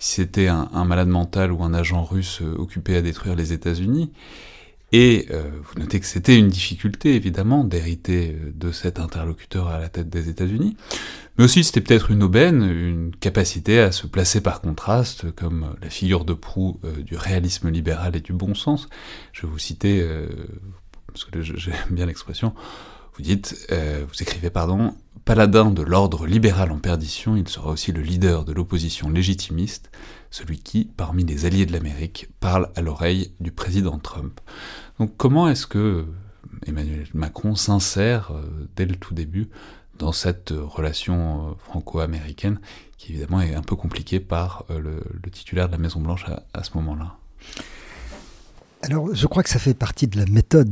B: si c'était un malade mental ou un agent russe occupé à détruire les États-Unis. Et euh, vous notez que c'était une difficulté, évidemment, d'hériter euh, de cet interlocuteur à la tête des États-Unis, mais aussi c'était peut-être une aubaine, une capacité à se placer par contraste comme la figure de proue euh, du réalisme libéral et du bon sens. Je vais vous citer, parce que j'aime bien l'expression, vous dites, vous écrivez, pardon, paladin de l'ordre libéral en perdition, il sera aussi le leader de l'opposition légitimiste, celui qui, parmi les alliés de l'Amérique, parle à l'oreille du président Trump. Donc comment est-ce que Emmanuel Macron s'insère euh, dès le tout début dans cette relation euh, franco-américaine qui évidemment est un peu compliquée par euh, le, titulaire de la Maison Blanche à, ce moment-là? Alors, je crois que ça fait partie de la méthode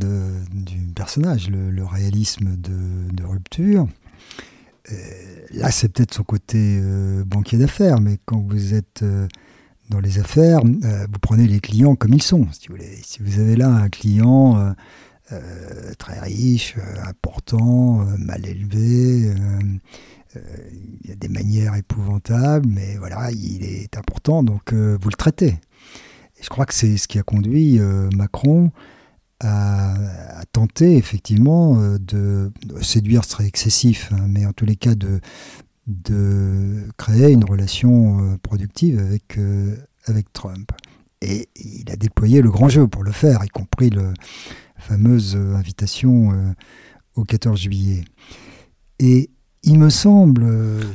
B: du personnage, le, réalisme de, rupture. là, c'est peut-être son côté banquier d'affaires, mais quand vous êtes dans les affaires, euh, vous prenez les clients comme ils sont, si vous voulez. Si vous avez là un client euh, euh, très riche, important, mal élevé, il y a des manières épouvantables, mais voilà, il est important, donc vous le traitez. Et je crois que c'est ce qui a conduit Macron à, tenter effectivement de, séduire, ce serait excessif, hein, mais en tous les cas de, de créer une relation euh, productive avec, euh, avec Trump. Et il a déployé le grand jeu pour le faire, y compris la fameuse euh, invitation au 14 juillet. Et il me semble.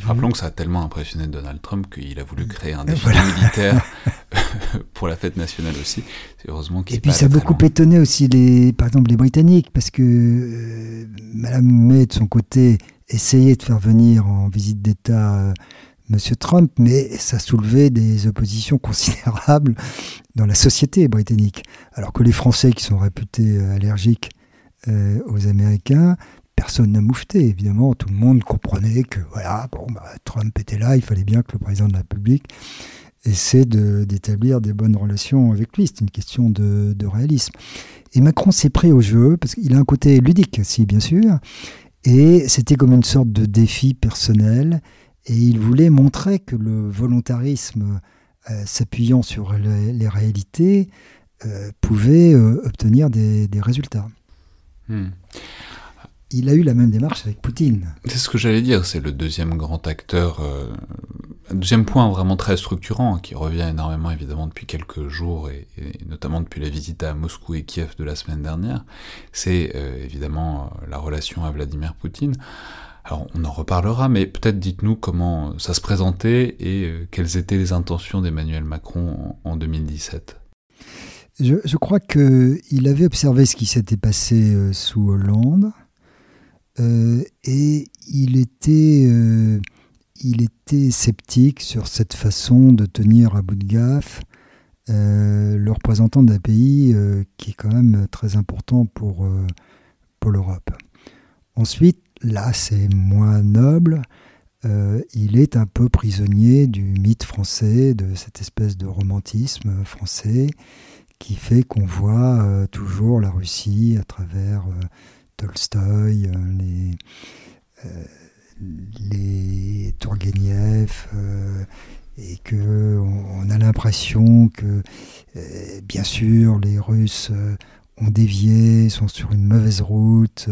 A: Rappelons que ça a tellement impressionné Donald Trump qu'il a voulu créer un défi militaire (laughs) (laughs) pour la fête nationale aussi.
B: heureusement Et puis ça a beaucoup étonné aussi les, par exemple les Britanniques, parce que Madame May de son côté essayer de faire venir en visite d'État euh, M. Trump, mais ça soulevait des oppositions (laughs) considérables dans la société britannique. Alors que les Français, qui sont réputés euh, allergiques euh, aux Américains, personne n'a moufté, évidemment. Tout le monde comprenait que voilà, bon, bah, Trump était là, il fallait bien que le président de la République essaie d'établir des bonnes relations avec lui. C'est une question de, de réalisme. Et Macron s'est pris au jeu, parce qu'il a un côté ludique aussi, bien sûr, et c'était comme une sorte de défi personnel. Et il voulait montrer que le volontarisme euh, s'appuyant sur les, réalités euh, pouvait obtenir des, résultats. Hmm il a eu la même démarche avec Poutine.
A: C'est ce que j'allais dire, c'est le deuxième grand acteur, euh, un deuxième point vraiment très structurant, qui revient énormément évidemment depuis quelques jours, et, notamment depuis la visite à Moscou et Kiev de la semaine dernière, c'est euh, évidemment euh, la relation à Vladimir Poutine. Alors on en reparlera, mais peut-être dites-nous comment ça se présentait et quelles étaient les intentions d'Emmanuel Macron en, 2017.
B: Je, je crois qu'il avait observé ce qui s'était passé sous Hollande, euh, et il était, euh, il était sceptique sur cette façon de tenir à bout de gaffe euh, le représentant d'un pays qui est quand même très important pour, pour l'Europe. Ensuite, là, c'est moins noble. il est un peu prisonnier du mythe français, de cette espèce de romantisme français qui fait qu'on voit toujours la Russie à travers Tolstoï, euh, les, euh, les euh, et que on, a l'impression que, bien sûr, les Russes ont dévié, sont sur une mauvaise route,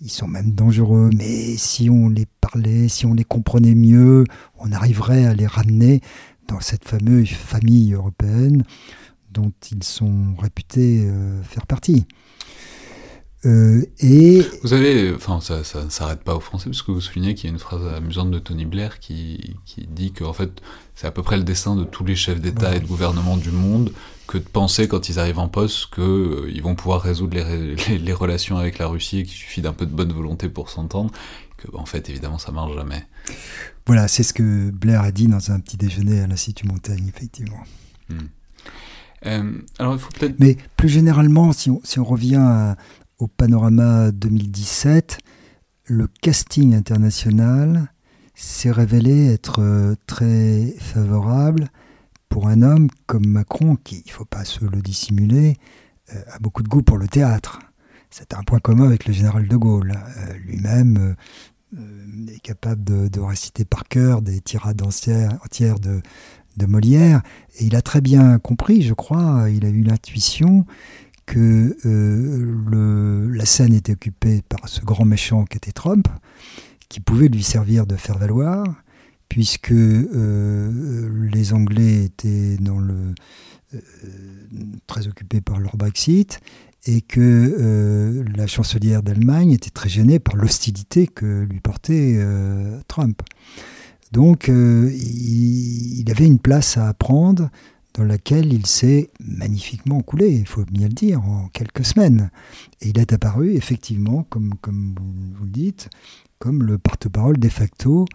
B: ils sont même dangereux, mais si on les parlait, si on les comprenait mieux, on arriverait à les ramener dans cette fameuse famille européenne dont ils sont réputés faire partie.
A: Euh, et vous savez, enfin, ça, ça ne s'arrête pas au français, parce que vous soulignez qu'il y a une phrase amusante de Tony Blair qui, qui dit que en fait, c'est à peu près le destin de tous les chefs d'État et de gouvernement du monde que de penser quand ils arrivent en poste qu'ils euh, vont pouvoir résoudre les, les, relations avec la Russie et qu'il suffit d'un peu de bonne volonté pour s'entendre. Que en fait, évidemment, ça marche jamais.
B: Voilà, c'est ce que Blair a dit dans un petit déjeuner à l'Institut Montaigne, effectivement. Hmm. Euh, alors, il faut peut-être. Mais plus généralement, si on, si on revient à, au Panorama 2017, le casting international s'est révélé être euh, très favorable pour un homme comme Macron, qui, il ne faut pas se le dissimuler, euh, a beaucoup de goût pour le théâtre. C'est un point commun avec le général de Gaulle. Euh, lui-même est capable de, réciter par cœur des tirades entières de, de Molière. Et il a très bien compris, je crois, il a eu l'intuition que euh, la scène était occupée par ce grand méchant qui était Trump, qui pouvait lui servir de faire valoir, puisque euh, les Anglais étaient euh, très occupés par leur Brexit, et que la chancelière d'Allemagne était très gênée par l'hostilité que lui portait Trump. Donc il, avait une place à prendre dans laquelle il s'est magnifiquement coulé, il faut bien le dire, en quelques semaines. Et il est apparu, effectivement, comme, vous le dites, comme le porte-parole de facto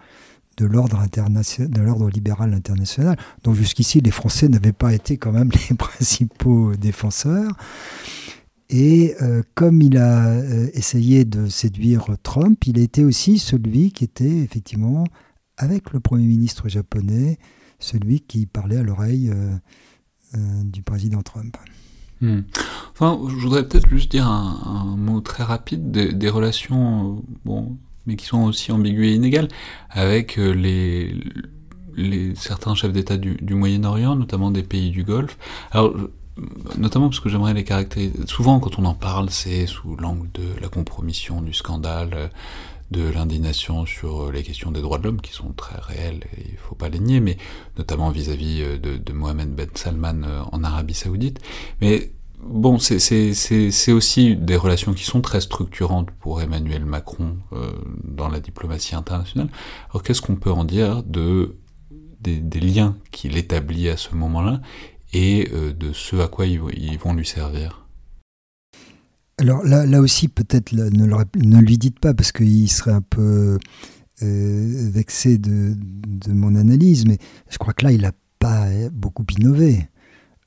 B: de l'ordre libéral international, dont jusqu'ici les Français n'avaient pas été quand même (laughs) les principaux défenseurs. Et euh, comme il a euh, essayé de séduire Trump, il a été aussi celui qui était effectivement, avec le Premier ministre japonais, celui qui parlait à l'oreille euh, euh, du président Trump.
A: Hmm. Enfin, je voudrais peut-être juste dire un, mot très rapide des, relations, euh, bon, mais qui sont aussi ambiguës et inégales, avec les, certains chefs d'État du, du Moyen-Orient, notamment des pays du Golfe. Alors, notamment parce que j'aimerais les caractériser. Souvent, quand on en parle, c'est sous l'angle de la compromission, du scandale, de l'indignation sur euh, les questions des droits de l'homme qui sont très réelles il faut pas les nier, mais notamment vis-à-vis euh, de, Mohamed Ben Salman euh, en Arabie Saoudite. Mais bon, c'est aussi des relations qui sont très structurantes pour Emmanuel Macron dans la diplomatie internationale. Alors qu'est-ce qu'on peut en dire de des, liens qu'il établit à ce moment-là et de ce à quoi ils vont lui servir?
B: Alors là, là aussi, peut-être ne, ne, lui dites pas parce qu'il serait un peu euh, vexé de, mon analyse, mais je crois que là, il n'a pas beaucoup innové.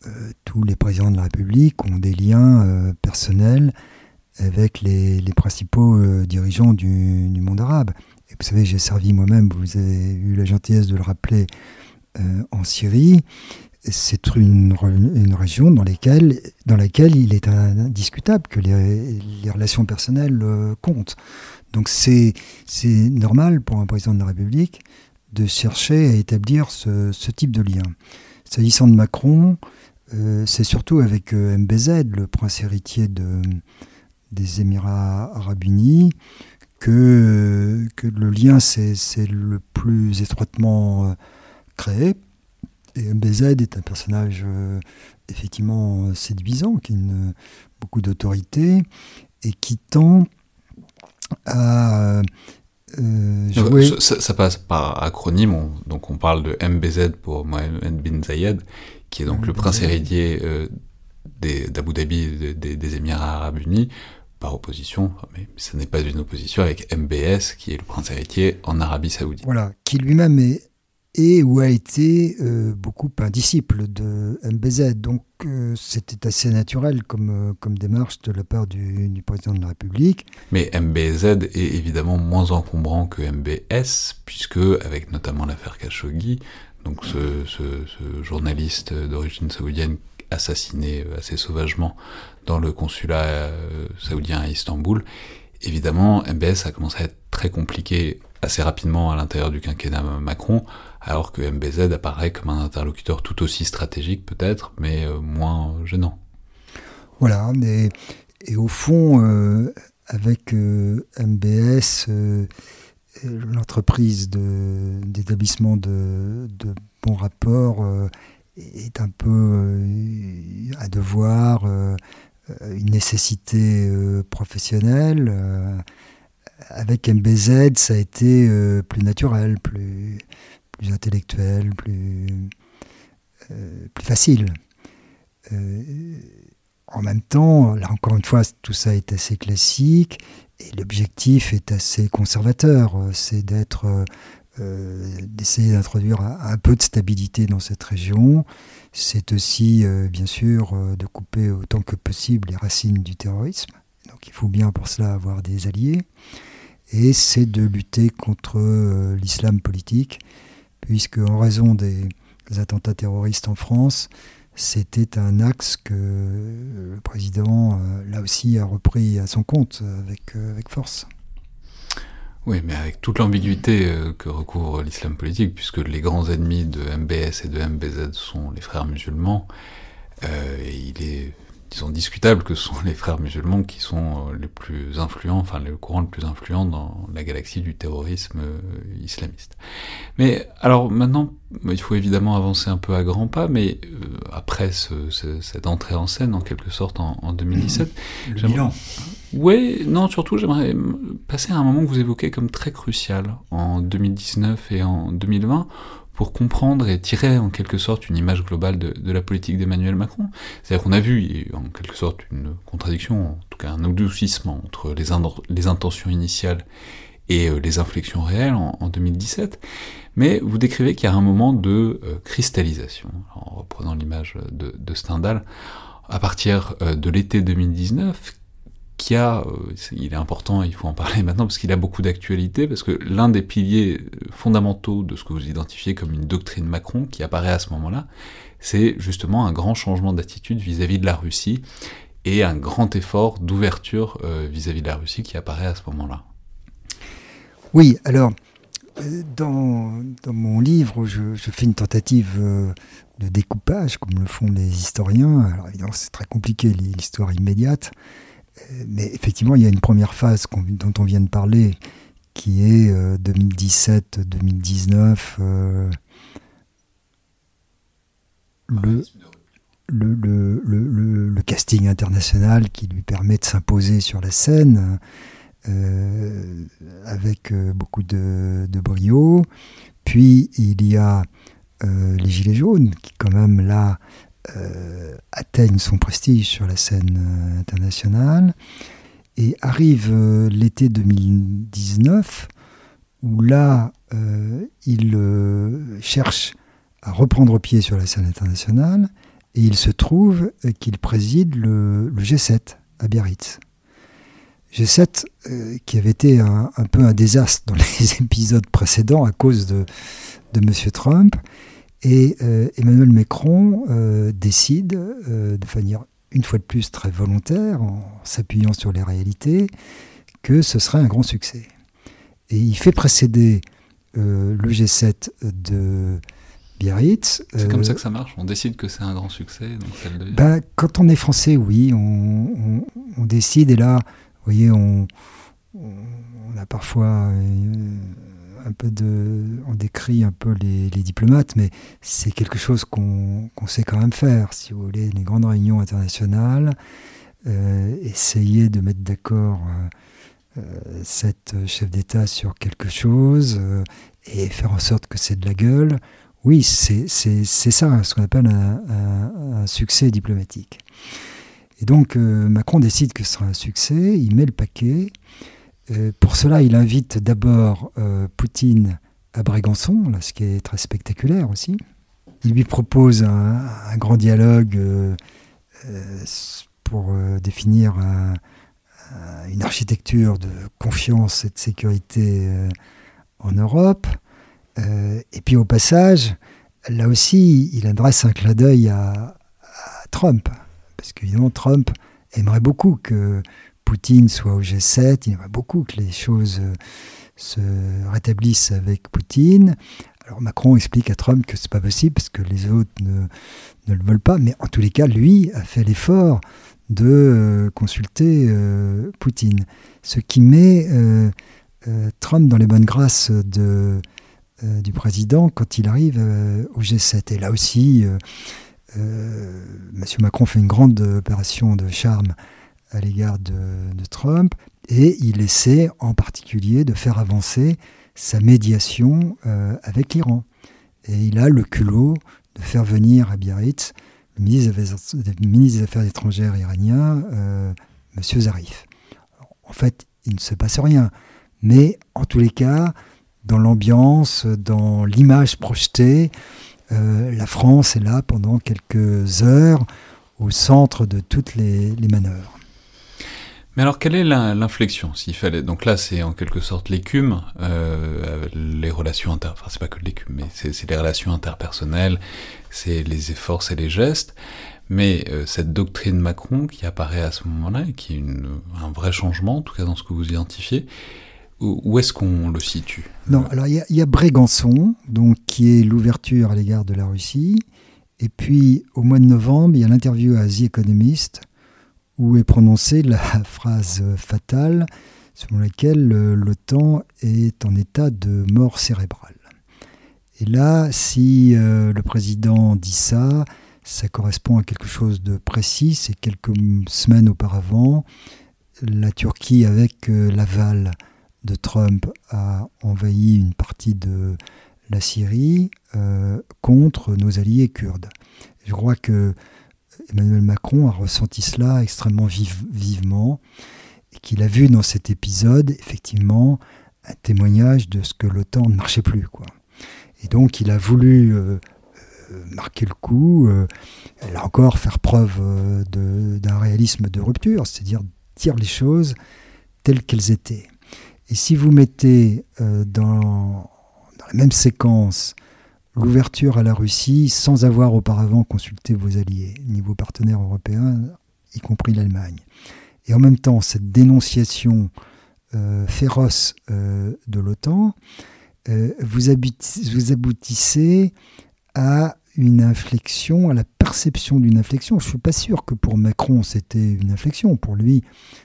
B: Euh, tous les présidents de la République ont des liens euh, personnels avec les, les principaux dirigeants du, du, monde arabe. Et vous savez, j'ai servi moi-même, vous avez eu la gentillesse de le rappeler, en Syrie c'est une, région dans, laquelle il est indiscutable que les, relations personnelles euh, comptent. Donc c'est normal pour un président de la République de chercher à établir ce, type de lien. S'agissant de Macron, euh, c'est surtout avec euh, MBZ, le prince héritier de, des Émirats arabes unis, que le lien s'est le plus étroitement créé. Et MBZ est un personnage effectivement séduisant, qui a une, beaucoup d'autorité et qui tend à
A: euh, ça, passe par acronyme, donc on parle de MBZ pour Mohamed bin Zayed, qui est donc le prince héritier euh, d'Abu Dhabi des, des, Émirats Arabes Unis, par opposition, mais ce n'est pas une opposition avec MBS, qui est le prince héritier en Arabie Saoudite.
B: Voilà, qui lui-même est et où a été euh, beaucoup un disciple de MBZ. Donc euh, c'était assez naturel comme, euh, comme démarche de la part du, président de la République.
A: Mais MBZ est évidemment moins encombrant que MBS, puisque avec notamment l'affaire Khashoggi, donc ce, ce, journaliste d'origine saoudienne assassiné assez sauvagement dans le consulat saoudien à Istanbul, évidemment MBS a commencé à être très compliqué assez rapidement à l'intérieur du quinquennat Macron, alors que MBZ apparaît comme un interlocuteur tout aussi stratégique peut-être, mais euh, moins gênant.
B: Voilà, et, au fond, euh, avec euh, MBS, l'entreprise d'établissement de, bons rapports est un peu un devoir, une nécessité professionnelle avec MBZ, ça a été plus naturel, plus, plus intellectuel, plus, euh, plus facile. Euh, en même temps, là encore une fois, tout ça est assez classique et l'objectif est assez conservateur. C'est d'être, euh, d'essayer d'introduire un, peu de stabilité dans cette région. C'est aussi, bien sûr, de couper autant que possible les racines du terrorisme. Donc il faut bien pour cela avoir des alliés. Et c'est de lutter contre l'islam politique puisque en raison des, attentats terroristes en France, c'était un axe que le président, euh, là aussi, a repris à son compte avec, euh, avec force.
A: Oui, mais avec toute l'ambiguïté euh, que recouvre l'islam politique, puisque les grands ennemis de MBS et de MBZ sont les frères musulmans, et il est disons, discutable que ce sont (laughs) les frères musulmans qui sont euh, les plus influents, enfin le courant le plus influent dans la galaxie du terrorisme euh, islamiste. Mais alors maintenant, il faut évidemment avancer un peu à grands pas, mais euh, après cette entrée en scène, en quelque sorte, en, 2017... (clears throat)
B: Le bilan
A: Oui, non, surtout j'aimerais passer à un moment que vous évoquez comme très crucial, en 2019 et en 2020, pour comprendre et tirer en quelque sorte une image globale de, la politique d'Emmanuel Macron. C'est-à-dire qu'on a vu en quelque sorte une contradiction, en tout cas un adoucissement entre les, intentions initiales et euh, les inflexions réelles en, 2017, mais vous décrivez qu'il y a un moment de euh, cristallisation, en reprenant l'image de, de, Stendhal, à partir euh, de l'été 2019, euh, il est important, il faut en parler (laughs) maintenant parce qu'il a beaucoup d'actualité, parce que l'un des piliers euh, fondamentaux de ce que vous identifiez comme une doctrine Macron qui apparaît à ce moment-là, c'est justement un grand changement d'attitude vis-à-vis de la Russie et un grand effort d'ouverture euh, vis-à-vis de la Russie qui apparaît à ce moment-là.
B: Oui, alors, dans, mon livre, je, fais une tentative de découpage, comme le font les historiens. Alors évidemment, c'est très compliqué, l'histoire immédiate mais effectivement, il y a une première phase dont on vient de parler, qui est 2017-2019. Euh, euh, le, casting international qui lui permet de s'imposer sur la scène euh, avec beaucoup de, brio. Puis il y a les Gilets jaunes qui quand même là euh, atteigne son prestige sur la scène euh, internationale. Et arrive euh, l'été 2019, où là, il cherche à reprendre pied sur la scène internationale, et il se trouve qu'il préside le, G7 à Biarritz. G7 qui avait été un, peu un désastre dans (laughs) les épisodes précédents à cause de, de M. Trump, et euh, Emmanuel Macron euh, décide euh, de manière une fois de plus très volontaire, en s'appuyant sur les réalités, que ce serait un grand succès. Et il fait précéder le G7 de Biarritz.
A: C'est comme ça que ça marche On décide que c'est un grand succès donc ça
B: le bah, Quand on est français, oui, on, on, décide et là, vous voyez, on, on a parfois un peu de, on décrit un peu les, diplomates, mais c'est quelque chose qu'on sait quand même faire. Si vous voulez, les grandes réunions internationales, euh, essayer de mettre d'accord euh, euh, cette chef d'État sur quelque chose et faire en sorte que c'est de la gueule. Oui, c'est ça, ce qu'on appelle un, succès diplomatique. Et donc Macron décide que ce sera un succès, il met le paquet. Euh, pour cela, il invite d'abord euh, Poutine à Brégançon, ce qui est très spectaculaire aussi. Il lui propose un, grand dialogue euh, pour définir une architecture de confiance et de sécurité en Europe. et puis au passage, là aussi, il adresse un clin d'œil à, à Trump, parce qu'évidemment, Trump aimerait beaucoup que Poutine soit au G7. Il y en a beaucoup que les choses euh, se rétablissent avec Poutine. Alors Macron explique à Trump que c'est pas possible parce que les autres ne, le veulent pas, mais en tous les cas, lui a fait l'effort de euh, consulter euh, Poutine, ce qui met Trump dans les bonnes grâces du président quand il arrive au G7. Et là aussi, M. Macron fait une grande opération de charme à l'égard de, Trump, et il essaie en particulier de faire avancer sa médiation euh, avec l'Iran. Et il a le culot de faire venir à Biarritz le ministre des Affaires, étrangères iranien, euh, M. Zarif. En fait, il ne se passe rien, mais en tous les cas, dans l'ambiance, dans l'image projetée, euh, la France est là pendant quelques heures au centre de toutes les manœuvres.
A: Mais alors, quelle est l'inflexion s'il fallait? Donc là, c'est en quelque sorte l'écume, euh, les relations inter... Enfin, c'est pas que l'écume, mais c'est les relations interpersonnelles, c'est les efforts, c'est les gestes. Mais euh, cette doctrine Macron qui apparaît à ce moment-là, qui est un vrai changement, en tout cas dans ce que vous identifiez, où, est-ce qu'on le situe?
B: Non, alors il y, y, a Brégançon, donc, qui est l'ouverture à l'égard de la Russie. Et puis, au mois de novembre, il y a l'interview à The Economist, où est prononcée la phrase fatale selon laquelle l'OTAN est en état de mort cérébrale. Et là, si euh, le président dit ça, ça correspond à quelque chose de précis. C'est quelques semaines auparavant, la Turquie, avec euh, l'aval de Trump, a envahi une partie de la Syrie euh, contre nos alliés kurdes. Je crois que Emmanuel Macron a ressenti cela extrêmement vivement et qu'il a vu dans cet épisode effectivement un témoignage de ce que l'OTAN ne marchait plus. Quoi. Et donc il a voulu euh, euh, marquer le coup, euh, là encore faire preuve d'un réalisme de rupture, c'est-à-dire dire les choses telles qu'elles étaient. Et si vous mettez dans, dans, la même séquence l'ouverture à la Russie sans avoir auparavant consulté vos alliés, ni vos partenaires européens, y compris l'Allemagne. Et en même temps, cette dénonciation euh, féroce euh, de l'OTAN, euh, vous, vous, aboutissez à une inflexion, à la perception d'une inflexion. Je ne suis pas sûr que pour Macron c'était une inflexion. Pour lui,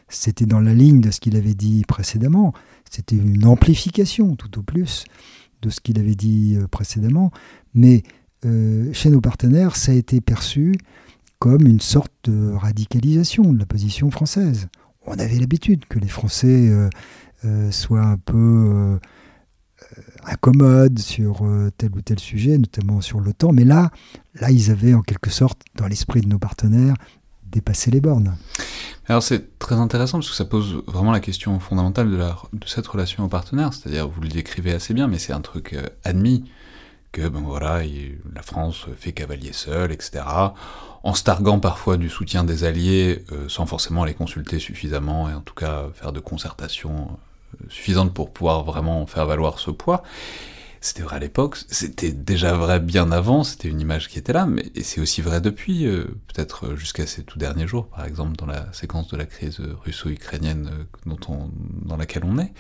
B: c'était dans la ligne de ce qu'il avait dit précédemment. C'était une amplification tout au plus de ce qu'il avait dit euh, précédemment, mais euh, chez nos partenaires, ça a été perçu comme une sorte de radicalisation de la position française. On avait l'habitude que les Français euh, soient un peu incommodes sur tel ou tel sujet, notamment sur l'OTAN, mais là, là, ils avaient en quelque sorte, dans l'esprit de nos partenaires, dépassé les bornes.
A: Alors c'est très intéressant parce que ça pose vraiment la question fondamentale de, cette relation au partenaire, c'est-à-dire vous le décrivez assez bien, mais c'est un truc euh, admis que ben voilà, la France fait cavalier seul, etc. En se targuant parfois du soutien des alliés euh, sans forcément les consulter suffisamment et en tout cas faire de concertation euh, suffisante pour pouvoir vraiment faire valoir ce poids. C'était vrai à l'époque, c'était déjà vrai bien avant, c'était une image qui était là, mais c'est aussi vrai depuis, euh, peut-être jusqu'à ces tout derniers jours, par exemple dans la séquence de la crise russo-ukrainienne on, dans laquelle on est.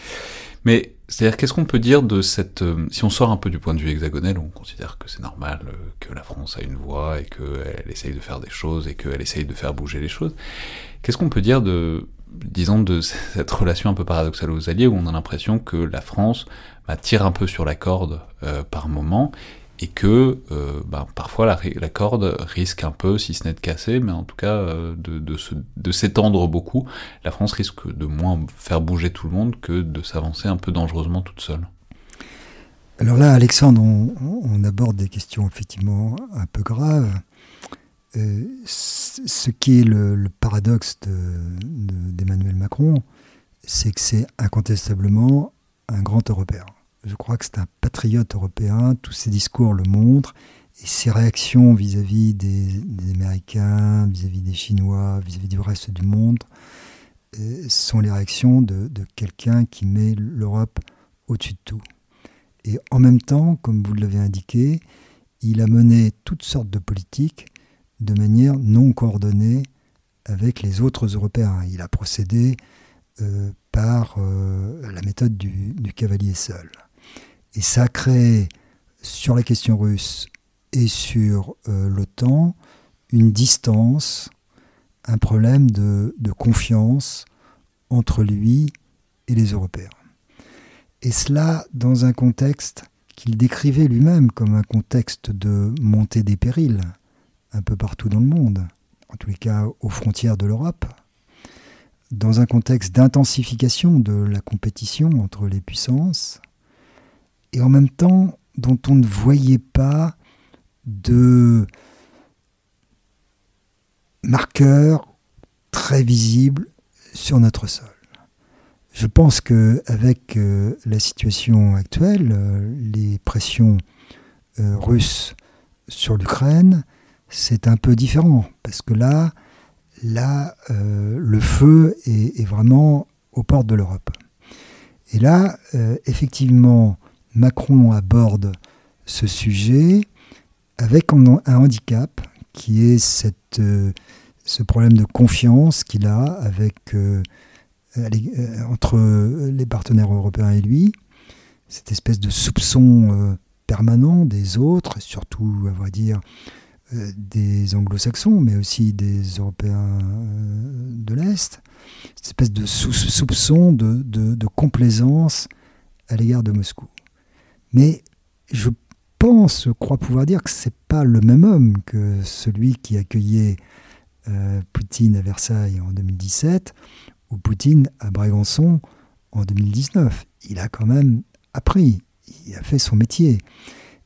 A: Mais c'est-à-dire, qu'est-ce qu'on peut dire de cette... si on sort un peu du point de vue hexagonal, on considère que c'est normal, que la France a une voix, et qu'elle essaye de faire des choses, et qu'elle essaye de faire bouger les choses, qu'est-ce qu'on peut dire de disons, de (laughs) cette relation un peu paradoxale aux Alliés, où on a l'impression que la France bah, tire un peu sur la corde euh, par moment, et que euh, bah, parfois la, corde risque un peu, si ce n'est de casser, mais en tout cas euh, de, s'étendre beaucoup. La France risque de moins faire bouger tout le monde que de s'avancer un peu dangereusement toute seule.
B: Alors là, Alexandre, on aborde des questions effectivement un peu graves. Ce qui est le, paradoxe d'Emmanuel Macron, c'est que c'est incontestablement un grand Européen. Je crois que c'est un patriote européen, tous ses discours le montrent, et ses réactions vis-à-vis des, Américains, vis-à-vis des Chinois, vis-à-vis du reste du monde, euh, sont les réactions de, quelqu'un qui met l'Europe au-dessus de tout. Et en même temps, comme vous l'avez indiqué, il a mené toutes sortes de politiques de manière non coordonnée avec les autres Européens. Il a procédé euh, par euh, la méthode du, cavalier seul. Et ça a sur la question russe et sur euh, l'OTAN, une distance, un problème de, confiance entre lui et les Européens. Et cela dans un contexte qu'il décrivait lui-même comme un contexte de montée des périls un peu partout dans le monde, en tous les cas aux frontières de l'Europe, dans un contexte d'intensification de la compétition entre les puissances, et en même temps dont on ne voyait pas de marqueurs très visibles sur notre sol. Je pense qu'avec euh, la situation actuelle, euh, les pressions euh, russes sur l'Ukraine, c'est un peu différent, parce que là, là euh, le feu est, vraiment aux portes de l'Europe. Et là, euh, effectivement, Macron aborde ce sujet avec un, handicap qui est euh, ce problème de confiance qu'il a avec, entre les partenaires européens et lui, cette espèce de soupçon permanent des autres, surtout, à vrai dire, des anglo-saxons, mais aussi des Européens euh, de l'Est, cette espèce de soupçon de, de, complaisance à l'égard de Moscou. Mais je pense, je crois pouvoir dire que ce n'est pas le même homme que celui qui accueillait euh, Poutine à Versailles en 2017 ou Poutine à Brégançon en 2019. Il a quand même appris, il a fait son métier.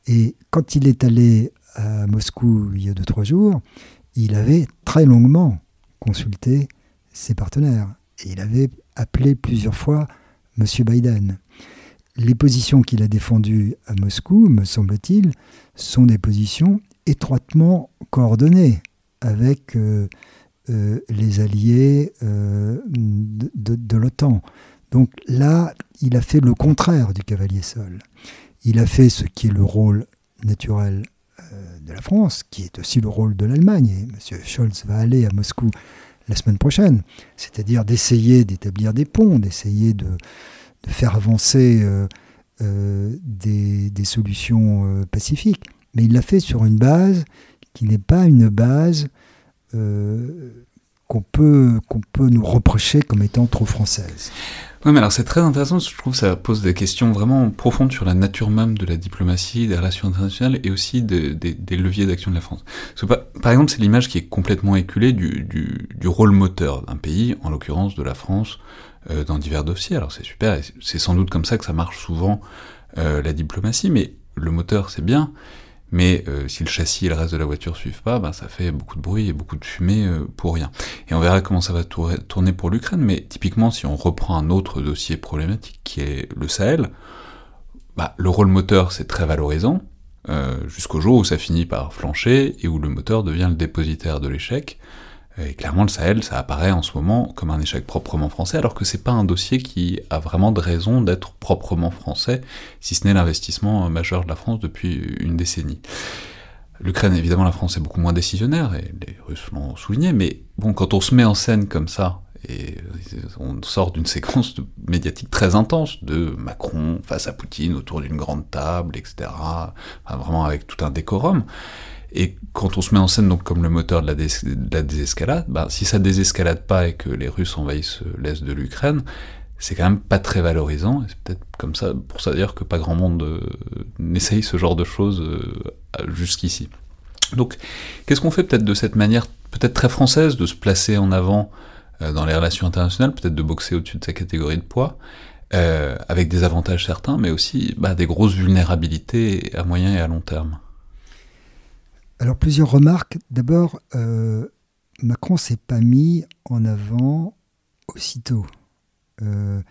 B: Et quand il est allé à Moscou il y a deux, trois jours, il avait très longuement consulté ses partenaires. Et il avait appelé plusieurs fois M. Biden. Les positions qu'il a défendues à Moscou, me semble-t-il, sont des positions étroitement coordonnées avec euh, euh, les alliés euh, de, de l'OTAN. Donc là, il a fait le contraire du cavalier seul. Il a fait ce qui est le rôle naturel de la France, qui est aussi le rôle de l'Allemagne. Et M. Scholz va aller à Moscou la semaine prochaine, c'est-à-dire d'essayer d'établir des ponts, d'essayer de, faire avancer euh, euh, des, solutions euh, pacifiques. Mais il l'a fait sur une base qui n'est pas une base qu'on peut, qu'on peut nous reprocher comme étant trop française.
A: Oui, mais alors c'est très intéressant, je trouve que ça pose des questions vraiment profondes sur la nature même de la diplomatie, des relations internationales et aussi des, leviers d'action de la France. par exemple, c'est l'image qui est complètement éculée du, rôle moteur d'un pays, en l'occurrence de la France, euh, dans divers dossiers. Alors c'est super, c'est sans doute comme ça que ça marche souvent euh, la diplomatie, mais le moteur c'est bien, mais euh, si le châssis et le reste de la voiture suivent pas, ben, ça fait beaucoup de bruit et beaucoup de fumée euh, pour rien. Et on verra comment ça va tourner pour l'Ukraine, mais typiquement si on reprend un autre dossier problématique qui est le Sahel, bah, le rôle moteur c'est très valorisant, euh, jusqu'au jour où ça finit par flancher et où le moteur devient le dépositaire de l'échec, Et clairement, le Sahel, ça apparaît en ce moment comme un échec proprement français, alors que c'est pas un dossier qui a vraiment de raison d'être proprement français, si ce n'est l'investissement majeur de la France depuis une décennie. L'Ukraine, évidemment, la France est beaucoup moins décisionnaire, et les Russes l'ont souligné, mais bon, quand on se met en scène comme ça, et on sort d'une (laughs) séquence médiatique très intense de Macron face à Poutine autour d'une grande table, etc., vraiment avec tout un décorum, et quand on se met en scène donc comme le moteur de la, désescalade, bah, si ça désescalade pas et que les Russes envahissent l'est de l'Ukraine, c'est quand même pas très valorisant. C'est peut-être comme ça, pour ça dire que pas grand monde euh, n'essaye ce genre de choses euh, jusqu'ici. Donc, qu'est-ce qu'on fait peut-être de cette manière, peut-être très française, de se placer en avant euh, dans les relations internationales, peut-être de boxer au-dessus de sa catégorie de poids, avec des avantages certains, mais aussi bah, des grosses vulnérabilités à moyen et à long terme?
B: Alors plusieurs remarques. D'abord, euh, Macron s'est pas mis en avant aussitôt. Euh,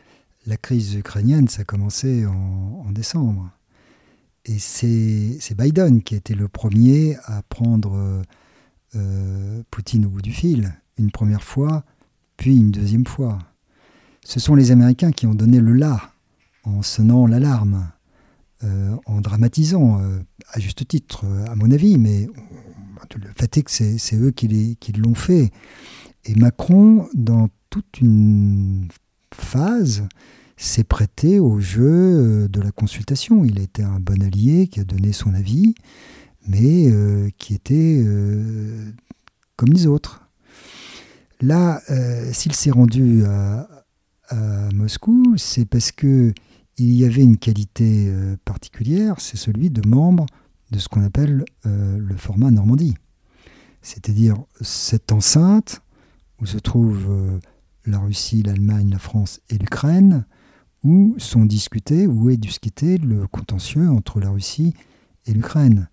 B: la crise ukrainienne, ça a commencé en, décembre. Et c'est Biden qui a été le premier à prendre euh, Poutine au bout du fil, une première fois, puis une deuxième fois. Ce sont les Américains qui ont donné le là en sonnant l'alarme. Euh, en dramatisant, euh, à juste titre, euh, à mon avis, mais le fait est que c'est eux qui, l'ont fait. Et Macron, dans toute une phase, s'est prêté au jeu de la consultation. Il a été un bon allié qui a donné son avis, mais qui était comme les autres. Là, s'il s'est rendu à Moscou, c'est parce que il y avait une qualité euh, particulière, c'est celui de membre de ce qu'on appelle euh, le format Normandie. C'est-à-dire cette enceinte où se trouvent euh, la Russie, l'Allemagne, la France et l'Ukraine, où sont discutés, où est discuté le contentieux entre la Russie et l'Ukraine.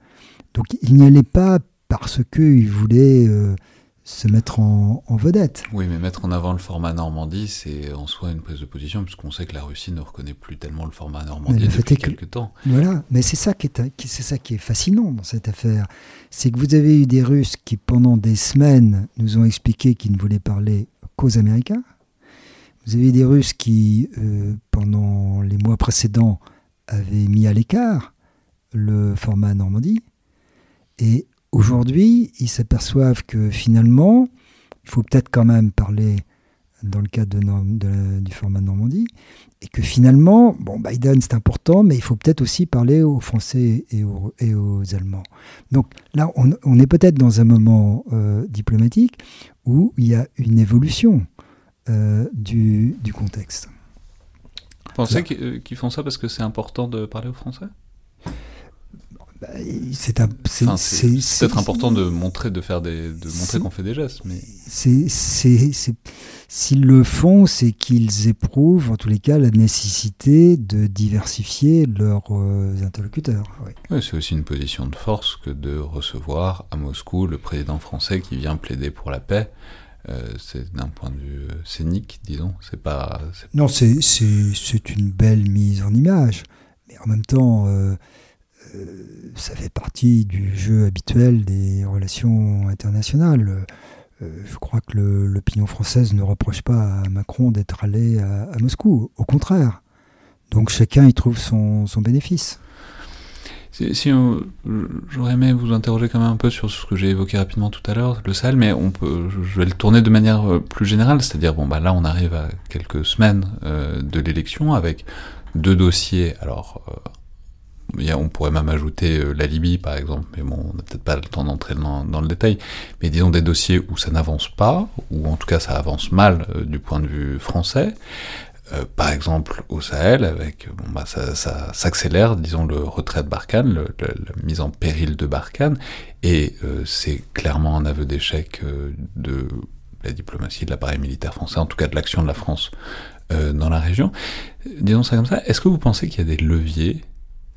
B: Donc il n'y allait pas parce qu'il voulait se mettre en, vedette.
A: Oui, mais mettre en avant le format Normandie, c'est en soi une prise de position, puisqu'on sait que la Russie ne reconnaît plus tellement le format Normandie depuis quelques temps.
B: Voilà, mais c'est ça, qui est, c'est ça qui est fascinant dans cette affaire. C'est que vous avez eu des Russes qui, pendant des semaines, nous ont expliqué qu'ils ne voulaient parler qu'aux Américains. Vous avez des Russes qui, euh, pendant les mois précédents, avaient mis à l'écart le format Normandie. Et Aujourd'hui, ils s'aperçoivent que finalement, il faut peut-être quand même parler dans le cadre de, du format Normandie, et que finalement, bon, Biden c'est important, mais il faut peut-être aussi parler aux Français et aux, et aux Allemands. Donc là, on, est peut-être dans un moment euh, diplomatique où il y a une évolution euh, du, du, contexte.
A: Vous pensez qu'ils font ça parce que c'est important de parler aux Français?
B: C'est peut-être
A: important de montrer, de faire des, de montrer qu'on fait des gestes, mais
B: s'ils le font, c'est qu'ils éprouvent, en tous les cas, la nécessité de diversifier leurs euh, interlocuteurs.
A: Oui. c'est aussi une position de force que de recevoir à Moscou le président français qui vient plaider pour la paix. Euh, c'est d'un point de vue euh, scénique, disons. C'est pas.
B: Non, c'est une belle mise en image, mais en même temps. Euh, ça fait partie du jeu habituel des relations internationales. Euh, je crois que l'opinion française ne reproche pas à Macron d'être allé à, Moscou, au contraire. Donc chacun y trouve son, bénéfice.
A: Si, j'aurais aimé vous interroger quand même un peu sur ce que j'ai évoqué rapidement tout à l'heure, le Sahel, mais on peut, je vais le tourner de manière euh, plus générale, c'est-à-dire bon bah là on arrive à quelques semaines de l'élection avec deux dossiers, alors on pourrait même ajouter euh, la Libye, par exemple, mais bon, on n'a peut-être pas le temps d'entrer dans, le détail. Mais disons des dossiers où ça n'avance pas, ou en tout cas ça avance mal euh, du point de vue français. Euh, par exemple au Sahel, avec bon bah ça, s'accélère, disons le retrait de Barkhane, la mise en péril de Barkhane, et c'est clairement un aveu d'échec de la diplomatie, de l'appareil militaire français, en tout cas de l'action de la France dans la région. Disons ça comme ça. Est-ce que vous pensez qu'il y a des leviers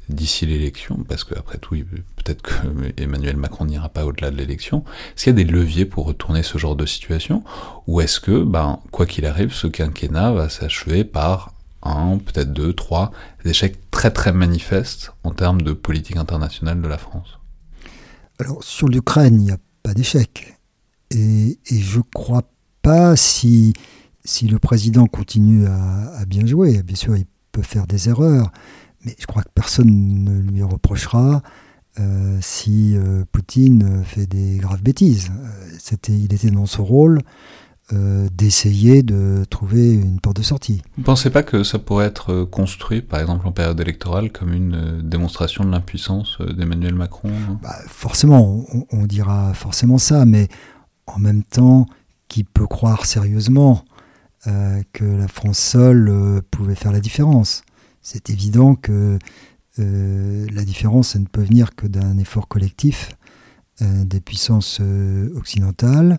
A: d'ici l'élection, parce qu'après tout, peut-être que (laughs) Emmanuel Macron n'ira pas au-delà de l'élection, est-ce qu'il y a des leviers pour retourner ce genre de situation? Ou est-ce que, ben, quoi qu'il arrive, ce quinquennat va s'achever par un, peut-être deux, trois échecs très très manifestes en termes de politique internationale de la France?
B: Alors, sur l'Ukraine, il n'y a pas d'échec. Et, je ne crois pas si le président continue à, bien jouer. Bien sûr, il peut faire des erreurs, mais je crois que personne ne lui reprochera euh, si euh, Poutine fait des graves bêtises. C'était, il était dans ce rôle euh, d'essayer de trouver une porte de sortie.
A: Vous ne pensez pas que ça pourrait être euh, construit, par exemple en période électorale, comme une euh, démonstration de l'impuissance d'Emmanuel Macron
B: bah, Forcément, on, dira forcément ça, mais en même temps, qui peut croire sérieusement que la France seule pouvait faire la différence? C'est évident que la différence, elle ne peut venir que d'un effort collectif des puissances occidentales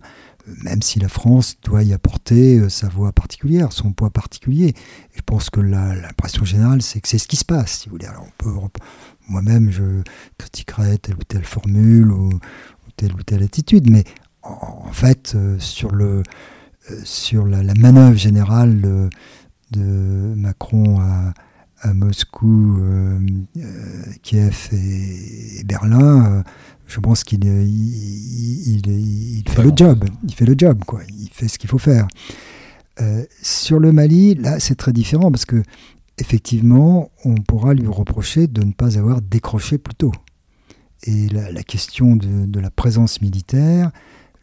B: même si la France doit y apporter euh, sa voix particulière, son poids particulier. je pense que l'impression générale, c'est que c'est ce qui se passe, si vous voulez. Alors on peut, moi-même, je critiquerais telle ou telle formule ou, telle ou telle attitude, mais en, fait, euh, sur, le, euh, sur la, manœuvre générale de, Macron à, Moscou, Kiev et, Berlin, je pense qu'il il, fait le job. Il fait le job, quoi. Il fait ce qu'il faut faire. Euh, sur le Mali, là, c'est très différent parce que effectivement, on pourra lui reprocher de ne pas avoir décroché plus tôt. Et la, question de, la présence militaire,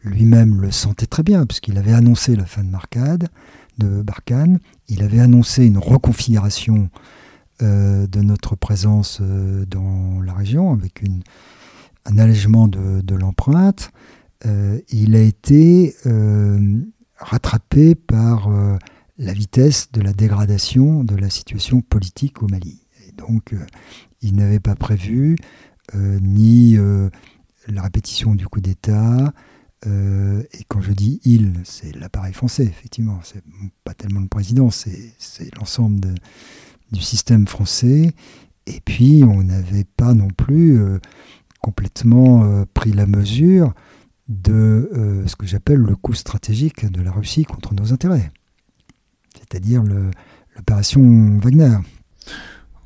B: lui-même le sentait très bien, puisqu'il avait annoncé la fin de Marcade, de Barkhane, il avait annoncé une reconfiguration euh, de notre présence euh, dans la région, avec un allègement de, l'empreinte, euh, il a été euh, rattrapé par euh, la vitesse de la dégradation de la situation politique au Mali. Et donc, il n'avait pas prévu ni la répétition du coup d'État, et quand je dis il, c'est l'appareil français, effectivement. C'est pas tellement le président, c'est l'ensemble du système français. Et puis, on n'avait pas non plus complètement euh, pris la mesure de euh, ce que j'appelle le coût stratégique de la Russie contre nos intérêts, c'est-à-dire l'opération Wagner.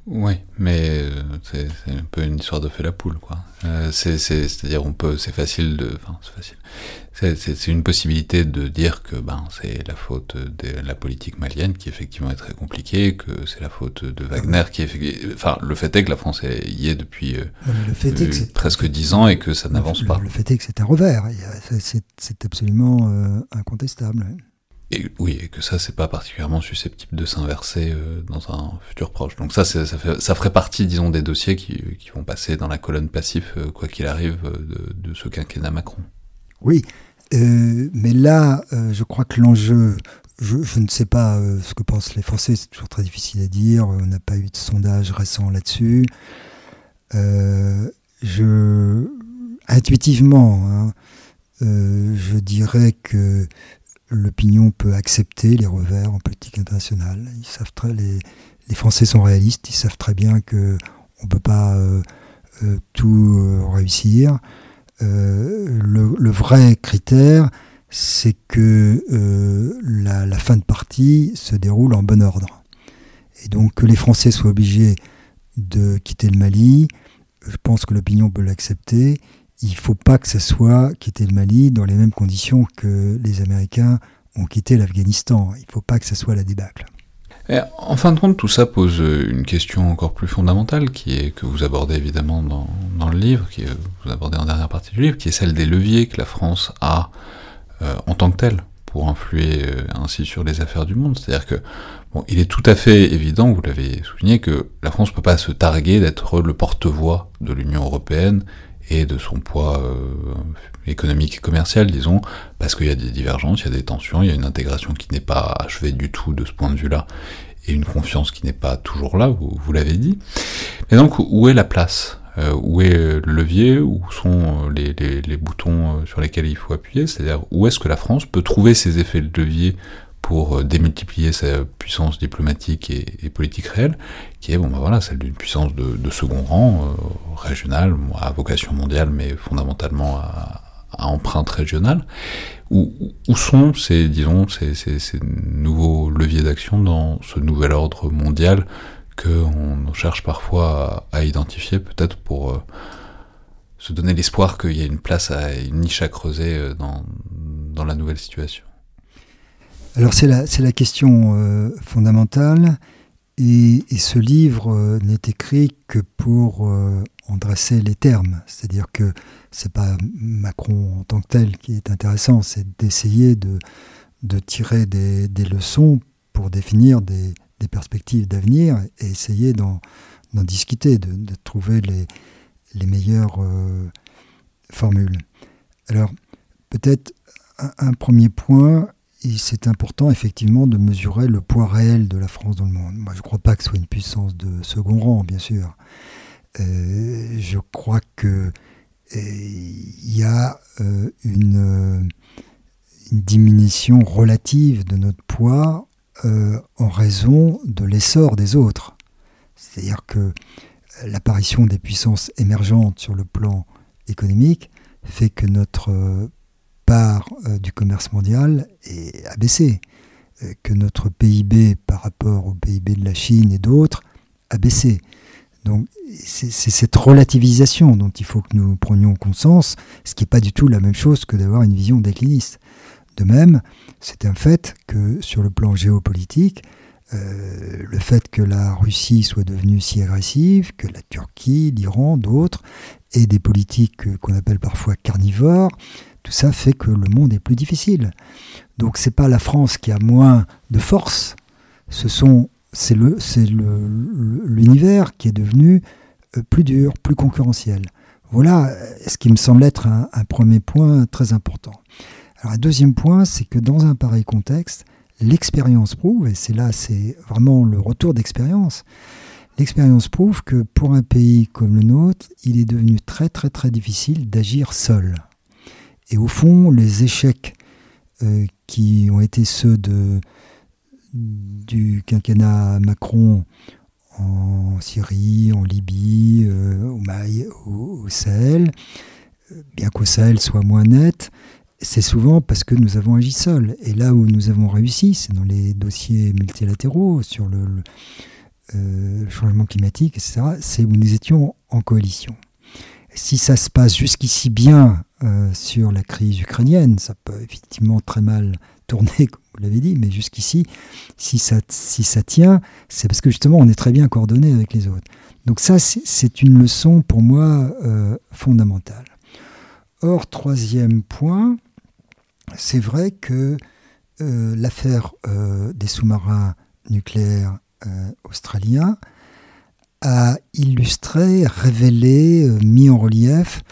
A: Oui, mais euh, c'est un peu une histoire de fait la poule, quoi. Euh, c'est-à-dire, on peut, c'est facile de, enfin, c'est facile. C'est une possibilité de dire que ben c'est la faute de la politique malienne qui effectivement est très compliquée, que c'est la faute de Wagner qui est, enfin, le fait est que la France y est depuis euh, presque dix ans et que ça n'avance pas.
B: Le fait est que c'est un revers, c'est absolument incontestable
A: oui, et que ça, c'est pas particulièrement susceptible de s'inverser euh, dans un futur proche. Donc ça, ça, ferait partie, disons, des dossiers qui, vont passer dans la colonne passif, euh, quoi qu'il arrive, euh, de, ce quinquennat Macron.
B: Oui, mais là, je crois que l'enjeu, je, ne sais pas ce que pensent les Français, c'est toujours très difficile à dire, on n'a pas eu de sondage récent là-dessus. intuitivement, hein, je dirais que l'opinion peut accepter les revers en politique internationale. Ils savent très, les, Français sont réalistes, ils savent très bien que on peut pas euh, euh, tout euh, réussir. Le, vrai critère, c'est que la, la, fin de partie se déroule en bon ordre. Et donc que les Français soient obligés de quitter le Mali, je pense que l'opinion peut l'accepter il ne faut pas que ce soit quitter le Mali dans les mêmes conditions que les Américains ont quitté l'Afghanistan. Il ne faut pas que ce soit la débâcle.
A: en fin de compte, tout ça pose une question encore plus fondamentale, qui est que vous abordez évidemment dans, le livre, qui vous abordez en dernière partie du livre, qui est celle des leviers que la France a euh, en tant que telle pour influer euh, ainsi sur les affaires du monde. C'est-à-dire que bon, il est tout à fait évident, vous l'avez souligné, que la France ne peut pas se targuer d'être le porte-voix de l'Union européenne et de son poids euh, économique et commercial, disons, parce qu'il y a des divergences, il y a des tensions, il y a une intégration qui n'est pas achevée du tout de ce point de vue-là, et une confiance qui n'est pas toujours là, vous, l'avez dit. Et donc, où est la place euh, Où est le levier Où sont les, boutons sur lesquels il faut appuyer? C'est-à-dire, où est-ce que la France peut trouver ses effets de levier pour euh, démultiplier sa puissance diplomatique et, politique réelle, qui est bon, bah voilà, celle d'une puissance de, second rang, euh, régionale, à vocation mondiale, mais fondamentalement à, empreinte régionale. Où, sont ces, disons, ces nouveaux leviers d'action dans ce nouvel ordre mondial qu'on cherche parfois à, identifier, peut-être pour euh, se donner l'espoir qu'il y a une place, à, une niche à creuser dans, dans la nouvelle situation?
B: Alors c'est la, question euh, fondamentale. Et, ce livre euh, n'est écrit que pour euh, en dresser les termes. C'est-à-dire que c'est pas Macron en tant que tel qui est intéressant, c'est d'essayer de, tirer des, leçons pour définir des, perspectives d'avenir et essayer d'en discuter, de, trouver les meilleures formules. Alors, peut-être un, premier point, c'est important effectivement de mesurer le poids réel de la France dans le monde. Moi, je ne crois pas que ce soit une puissance de second rang, bien sûr. Euh, je crois que euh, il y a euh, une, une, diminution relative de notre poids en raison de l'essor des autres. C'est-à-dire que l'apparition des puissances émergentes sur le plan économique fait que notre euh, du commerce mondial est abaissée, euh, que notre PIB par rapport au PIB de la Chine et d'autres a baissé. Donc c'est cette relativisation dont il faut que nous prenions conscience, ce qui n'est pas du tout la même chose que d'avoir une vision décliniste. De même, c'est un fait que sur le plan géopolitique, euh, le fait que la Russie soit devenue si agressive, que la Turquie, l'Iran, d'autres, aient des politiques qu'on appelle parfois carnivores, tout ça fait que le monde est plus difficile. Donc c'est pas la France qui a moins de force, ce sont c'est le c'est l'univers qui est devenu euh, plus dur, plus concurrentiel. Voilà euh, ce qui me semble être un, premier point très important. Alors un deuxième point, c'est que dans un pareil contexte, l'expérience prouve, et c'est là c'est vraiment le retour d'expérience, l'expérience prouve que pour un pays comme le nôtre, il est devenu très très très difficile d'agir seul. Et au fond, les échecs euh, qui ont été ceux de, du quinquennat Macron en Syrie, en Libye, euh, au, au, Sahel, euh, bien qu'au Sahel soit moins net, c'est souvent parce que nous avons agi seuls. Et là où nous avons réussi, c'est dans les dossiers multilatéraux sur le changement climatique, etc., c'est où nous étions en coalition. Si ça se passe jusqu'ici bien euh, sur la crise ukrainienne, ça peut effectivement très mal (laughs) tourner, comme vous l'avez dit, mais jusqu'ici, si ça, si ça tient, c'est parce que justement on est très bien coordonné avec les autres. Donc ça, c'est une leçon pour moi euh, fondamentale. Or, troisième point, c'est vrai que euh, l'affaire des sous-marins nucléaires australiens a illustré, révélé, mis en relief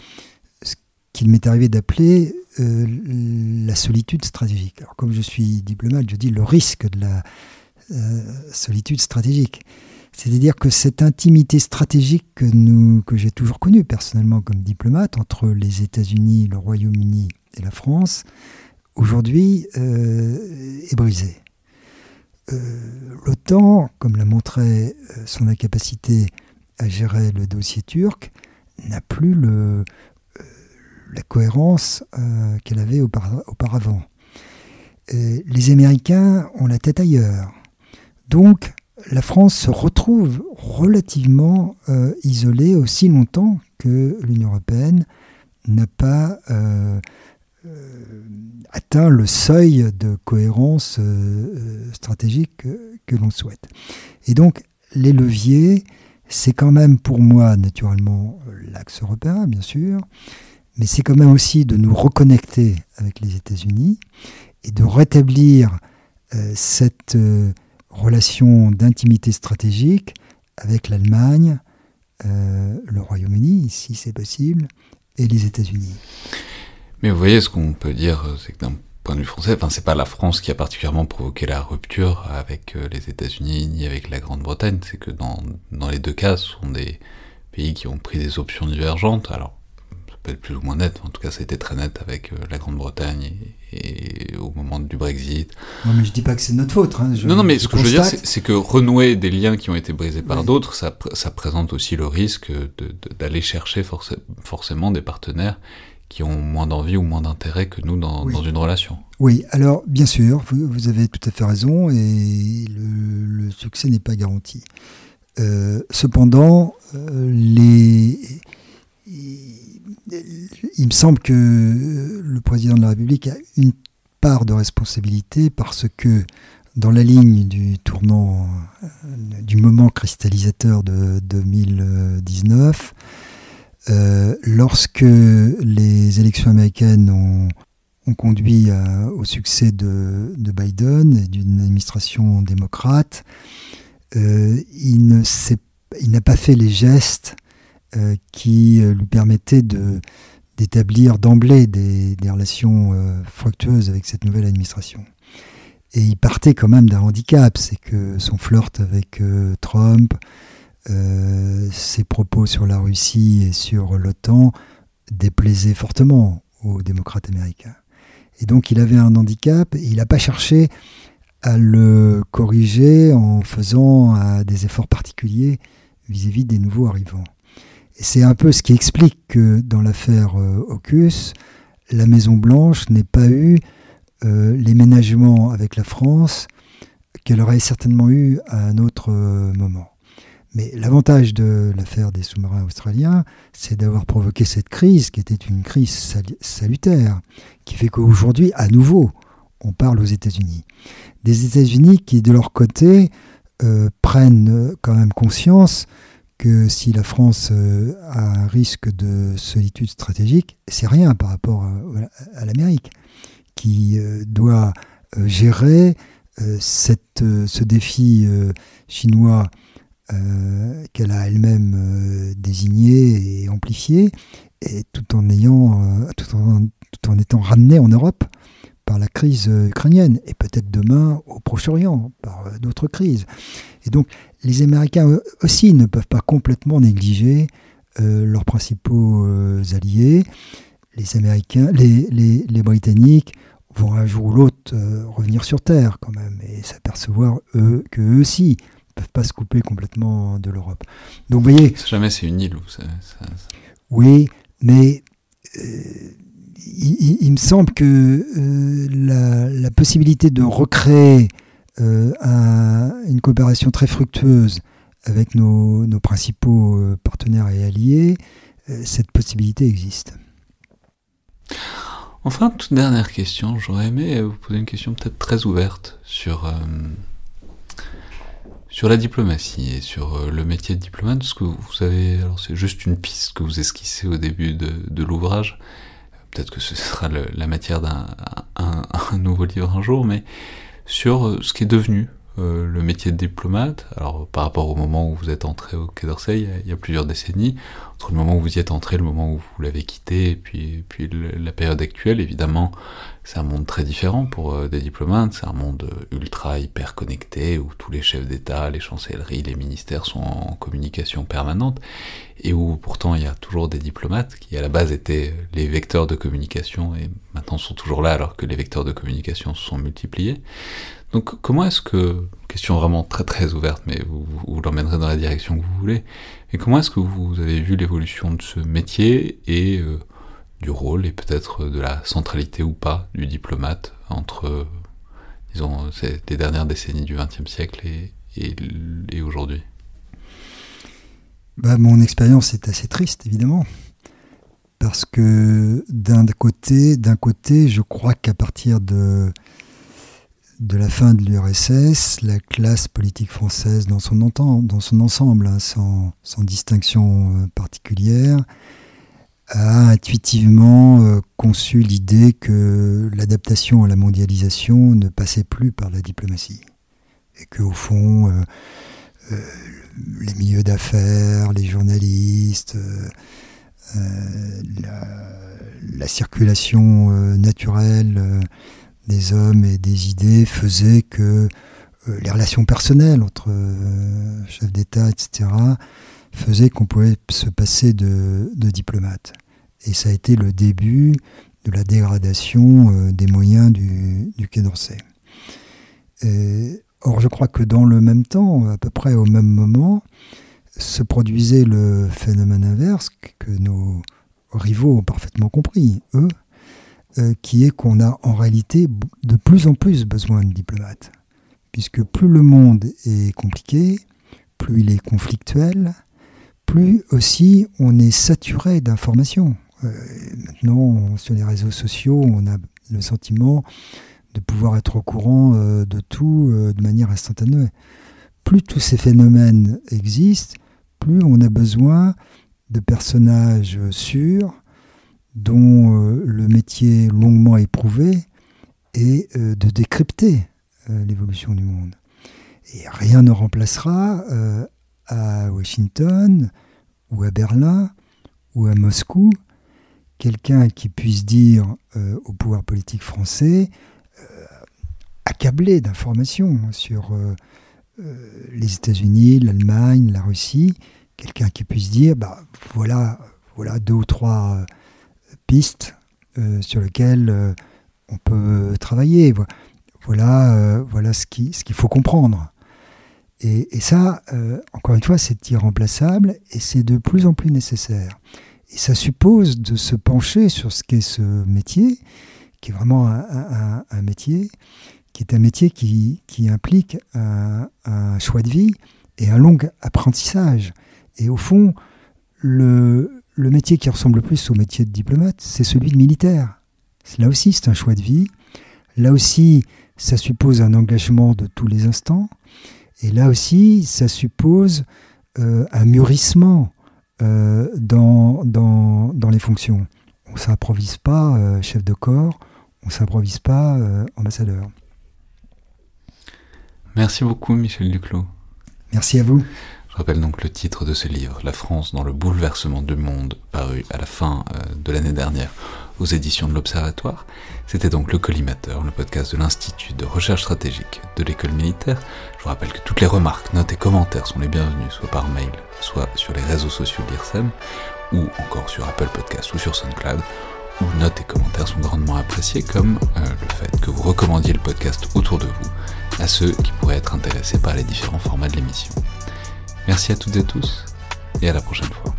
B: qu'il m'est arrivé d'appeler euh, la solitude stratégique. Alors comme je suis diplomate, je dis le risque de la euh, solitude stratégique. C'est-à-dire que cette intimité stratégique que, que j'ai toujours connue personnellement comme diplomate entre les États-Unis, le Royaume-Uni et la France, aujourd'hui est brisée. Euh, L'OTAN, comme l'a montré euh, son incapacité à gérer le dossier turc, n'a plus le, euh, la cohérence qu'elle avait auparavant. les Américains ont la tête ailleurs. Donc, la France se retrouve relativement isolée aussi longtemps que l'Union européenne n'a pas euh, atteint le seuil de cohérence euh, euh, stratégique que, l'on souhaite. Et donc, les leviers, c'est quand même pour moi, naturellement, l'axe européen, bien sûr, mais c'est quand même aussi de nous reconnecter avec les États-Unis et de rétablir cette relation d'intimité stratégique avec l'Allemagne, le Royaume-Uni, si c'est possible, et les États-Unis.
A: Mais vous voyez, ce qu'on peut dire, c'est que d'un point de vue français, enfin, c'est pas la France qui a particulièrement provoqué la rupture avec euh, les États-Unis ni avec la Grande-Bretagne, c'est que dans, dans les deux cas, ce sont des pays qui ont pris des options divergentes. Alors, peut être plus ou moins net, en tout cas, ça a été très net avec euh, la Grande-Bretagne et, au moment du Brexit.
B: Non, mais je dis pas que c'est notre faute. Hein,
A: non, non, mais ce que je veux dire, c'est que renouer des liens qui ont été brisés par d'autres, ça, ça, présente aussi le risque d'aller chercher forcément des partenaires qui ont moins d'envie ou moins d'intérêt que nous dans, une relation.
B: Oui, alors bien sûr, vous, avez tout à fait raison et le, succès n'est pas garanti. Euh, cependant, euh, les, il me semble que le président de la République a une part de responsabilité parce que dans la ligne du tournant du moment cristallisateur de 2019, lorsque les élections américaines ont, conduit au succès de, de Biden et d'une administration démocrate, il n'a pas fait les gestes euh, qui euh, lui permettait d'établir d'emblée des, relations euh, fructueuses avec cette nouvelle administration. Et il partait quand même d'un handicap, c'est que son flirt avec Trump, ses propos sur la Russie et sur l'OTAN déplaisaient fortement aux démocrates américains. Et donc il avait un handicap et il n'a pas cherché à le corriger en faisant des efforts particuliers vis à -vis des nouveaux arrivants c'est un peu ce qui explique que dans l'affaire euh, Ocus, la Maison Blanche n'ait pas eu euh, les ménagements avec la France qu'elle aurait certainement eu à un autre euh, moment. Mais l'avantage de l'affaire des sous-marins australiens, c'est d'avoir provoqué cette crise, qui était une crise salutaire, qui fait qu'aujourd'hui, à nouveau, on parle aux États-Unis. Des États-Unis qui, de leur côté, prennent quand même conscience que si la France euh, a un risque de solitude stratégique, c'est rien par rapport à, l'Amérique, qui euh, doit euh, gérer cette, ce défi chinois qu'elle a elle-même désigné et amplifié, et tout en ayant, tout en, tout en étant ramené en Europe par la crise ukrainienne et peut-être demain au Proche-Orient par d'autres crises. Et donc les Américains aussi ne peuvent pas complètement négliger euh, leurs principaux euh, alliés. Les Américains, les, les, Britanniques vont un jour ou l'autre euh, revenir sur Terre quand même et s'apercevoir eux que eux aussi ne peuvent pas se couper complètement de l'Europe.
A: Donc vous voyez. Jamais c'est une île. Ça,
B: Oui, mais il, me semble que la, la, possibilité de recréer euh, une coopération très fructueuse avec nos, principaux euh, partenaires et alliés, euh, cette possibilité existe.
A: Enfin, toute dernière question, j'aurais aimé vous poser une question peut-être très ouverte sur, sur la diplomatie et sur le métier de diplomate, parce que vous avez, alors c'est juste une piste que vous esquissez au début de, l'ouvrage, peut-être que ce sera la matière d'un un, nouveau livre un jour, mais sur euh, ce qui est devenu euh, le métier de diplomate. Alors par rapport au moment où vous êtes entré au Quai d'Orsay, il, y a plusieurs décennies, entre le moment où vous y êtes entré, le moment où vous l'avez quitté, et puis, la période actuelle, évidemment, c'est un monde très différent pour euh, des diplomates, c'est un monde ultra hyper connecté, où tous les chefs d'État, les chancelleries, les ministères sont en communication permanente, et où pourtant il y a toujours des diplomates qui à la base étaient les vecteurs de communication, et maintenant sont toujours là alors que les vecteurs de communication se sont multipliés. Donc comment est-ce que, question vraiment très très ouverte, mais vous, l'emmènerez dans la direction que vous voulez, et comment est-ce que vous avez vu l'évolution de ce métier et euh, du rôle et peut-être de la centralité ou pas du diplomate entre, disons, les dernières décennies du XXe siècle et, et, aujourd'hui?
B: Bah, Mon expérience est assez triste, évidemment. Parce que d'un côté, d'un côté, je crois qu'à partir de de la fin de l'URSS, la classe politique française dans son, ensemble, hein, sans, distinction euh, particulière, a intuitivement euh, conçu l'idée que l'adaptation à la mondialisation ne passait plus par la diplomatie. Et qu'au fond, euh, les milieux d'affaires, les journalistes, la, circulation naturelle des hommes et des idées faisait que euh, les relations personnelles entre euh, chefs d'État, etc., faisaient qu'on pouvait se passer de, diplomates. Et ça a été le début de la dégradation euh, des moyens du, Quai d'Orsay. or, je crois que dans le même temps, à peu près au même moment, se produisait le phénomène inverse que nos rivaux ont parfaitement compris, eux, euh, qui est qu'on a en réalité de plus en plus besoin de diplomates. Puisque plus le monde est compliqué, plus il est conflictuel, plus aussi on est saturé d'informations. Euh, maintenant, sur les réseaux sociaux, on a le sentiment de pouvoir être au courant de tout de manière instantanée. Plus tous ces phénomènes existent, plus on a besoin de personnages sûrs, dont le métier longuement éprouvé est de décrypter l'évolution du monde. Et rien ne remplacera à Washington ou à Berlin ou à Moscou quelqu'un qui puisse dire euh, au pouvoir politique français, euh, accablé d'informations sur euh, les États-Unis, l'Allemagne, la Russie, quelqu'un qui puisse dire, bah, voilà, voilà deux ou trois pistes sur lesquelles on peut travailler. Voilà, qu'il ce qu'il faut comprendre. Et, ça, euh, encore une fois, c'est irremplaçable et c'est de plus en plus nécessaire. Et ça suppose de se pencher sur ce qu'est ce métier, qui est vraiment un, métier, qui est un métier qui, implique un, choix de vie et un long apprentissage. Et au fond, le, le métier qui ressemble le plus au métier de diplomate, c'est celui de militaire. Là aussi, c'est un choix de vie. Là aussi, ça suppose un engagement de tous les instants. Et là aussi, ça suppose euh, un mûrissement euh, dans, dans, dans, les fonctions. On ne s'improvise pas euh, chef de corps, on ne s'improvise pas ambassadeur.
A: Merci beaucoup Michel Duclos.
B: Merci à vous.
A: Je rappelle donc le titre de ce livre, La France dans le bouleversement du monde, paru à la fin de l'année dernière aux éditions de l'Observatoire. C'était donc le Collimateur, le podcast de l'Institut de recherche stratégique de l'école militaire. Je vous rappelle que toutes les remarques, notes et commentaires sont les bienvenus, soit par mail, soit sur les réseaux sociaux de l'IRSEM, ou encore sur Apple Podcast ou sur SoundCloud, où notes et commentaires sont grandement appréciés, comme euh, le fait que vous recommandiez le podcast autour de vous à ceux qui pourraient être intéressés par les différents formats de l'émission. Merci à toutes et tous, et à la prochaine fois.